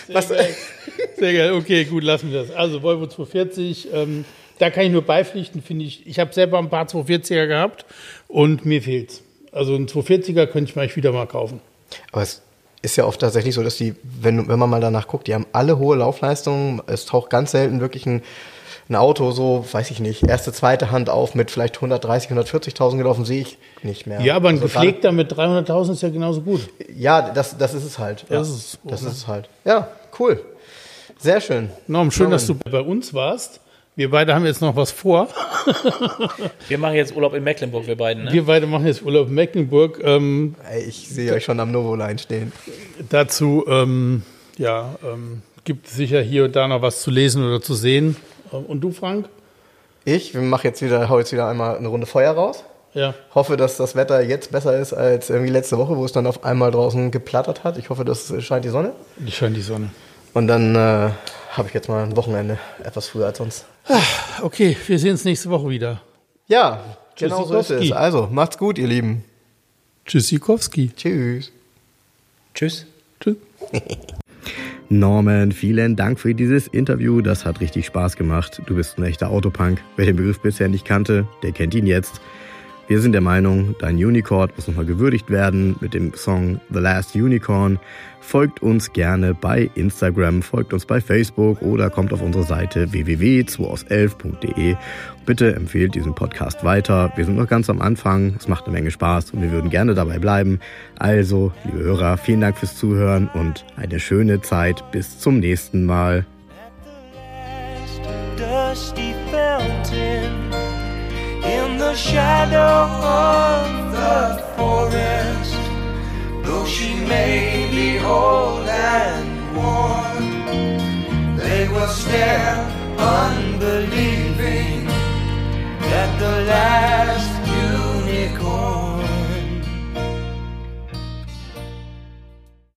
was, Sehr geil. Okay, gut, lassen wir das. Also Volvo 240, ähm, da kann ich nur beipflichten, finde ich. Ich habe selber ein paar 240er gehabt und mir fehlt's. Also ein 240er könnte ich mal wieder mal kaufen. aber es ist ja oft tatsächlich so, dass die, wenn, wenn man mal danach guckt, die haben alle hohe Laufleistungen. Es taucht ganz selten wirklich ein, ein Auto so, weiß ich nicht, erste, zweite Hand auf mit vielleicht 130, 140.000 gelaufen, sehe ich nicht mehr. Ja, aber ein Also gepflegter mit 300.000 ist ja genauso gut. Ja, das, das ist es halt. Ja, Das ist es. das ist es halt. Ja, cool. Sehr schön. Norm, schön, dass du bei uns warst. Wir beide haben jetzt noch was vor. Wir machen jetzt Urlaub in Mecklenburg, wir beiden. Ne? Wir beide machen jetzt Urlaub in Mecklenburg. Ähm, ich sehe euch schon am Novoline stehen. dazu ähm, ja, ähm, gibt es sicher hier und da noch was zu lesen oder zu sehen. Ähm, Und du, Frank? Ich mache jetzt wieder, hau jetzt wieder einmal eine Runde Feuer raus. Ja. Hoffe, dass das Wetter jetzt besser ist als irgendwie letzte Woche, wo es dann auf einmal draußen geplattert hat. Ich hoffe, das scheint die Sonne. Die scheint die Sonne. Und dann äh, habe ich jetzt mal ein Wochenende etwas früher als sonst. Okay, wir sehen uns nächste Woche wieder. Ja, genau so ist es. Also, macht's gut, ihr Lieben. Tschüssikowski. Tschüss. Tschüss. Tschüss. Norman, vielen Dank für dieses Interview. Das hat richtig Spaß gemacht. Du bist ein echter Autopunk. Wer den Begriff bisher nicht kannte, der kennt ihn jetzt. Wir sind der Meinung, dein Unicorn muss nochmal gewürdigt werden mit dem Song The Last Unicorn. Folgt uns gerne bei Instagram, folgt uns bei Facebook oder kommt auf unsere Seite www.2aus11.de. Bitte empfehlt diesen Podcast weiter. Wir sind noch ganz am Anfang. Es macht eine Menge Spaß und wir würden gerne dabei bleiben. Also, liebe Hörer, vielen Dank fürs Zuhören und eine schöne Zeit. Bis zum nächsten Mal. shadow of the forest, though she may be old and worn, they will stare unbelieving at the last unicorn.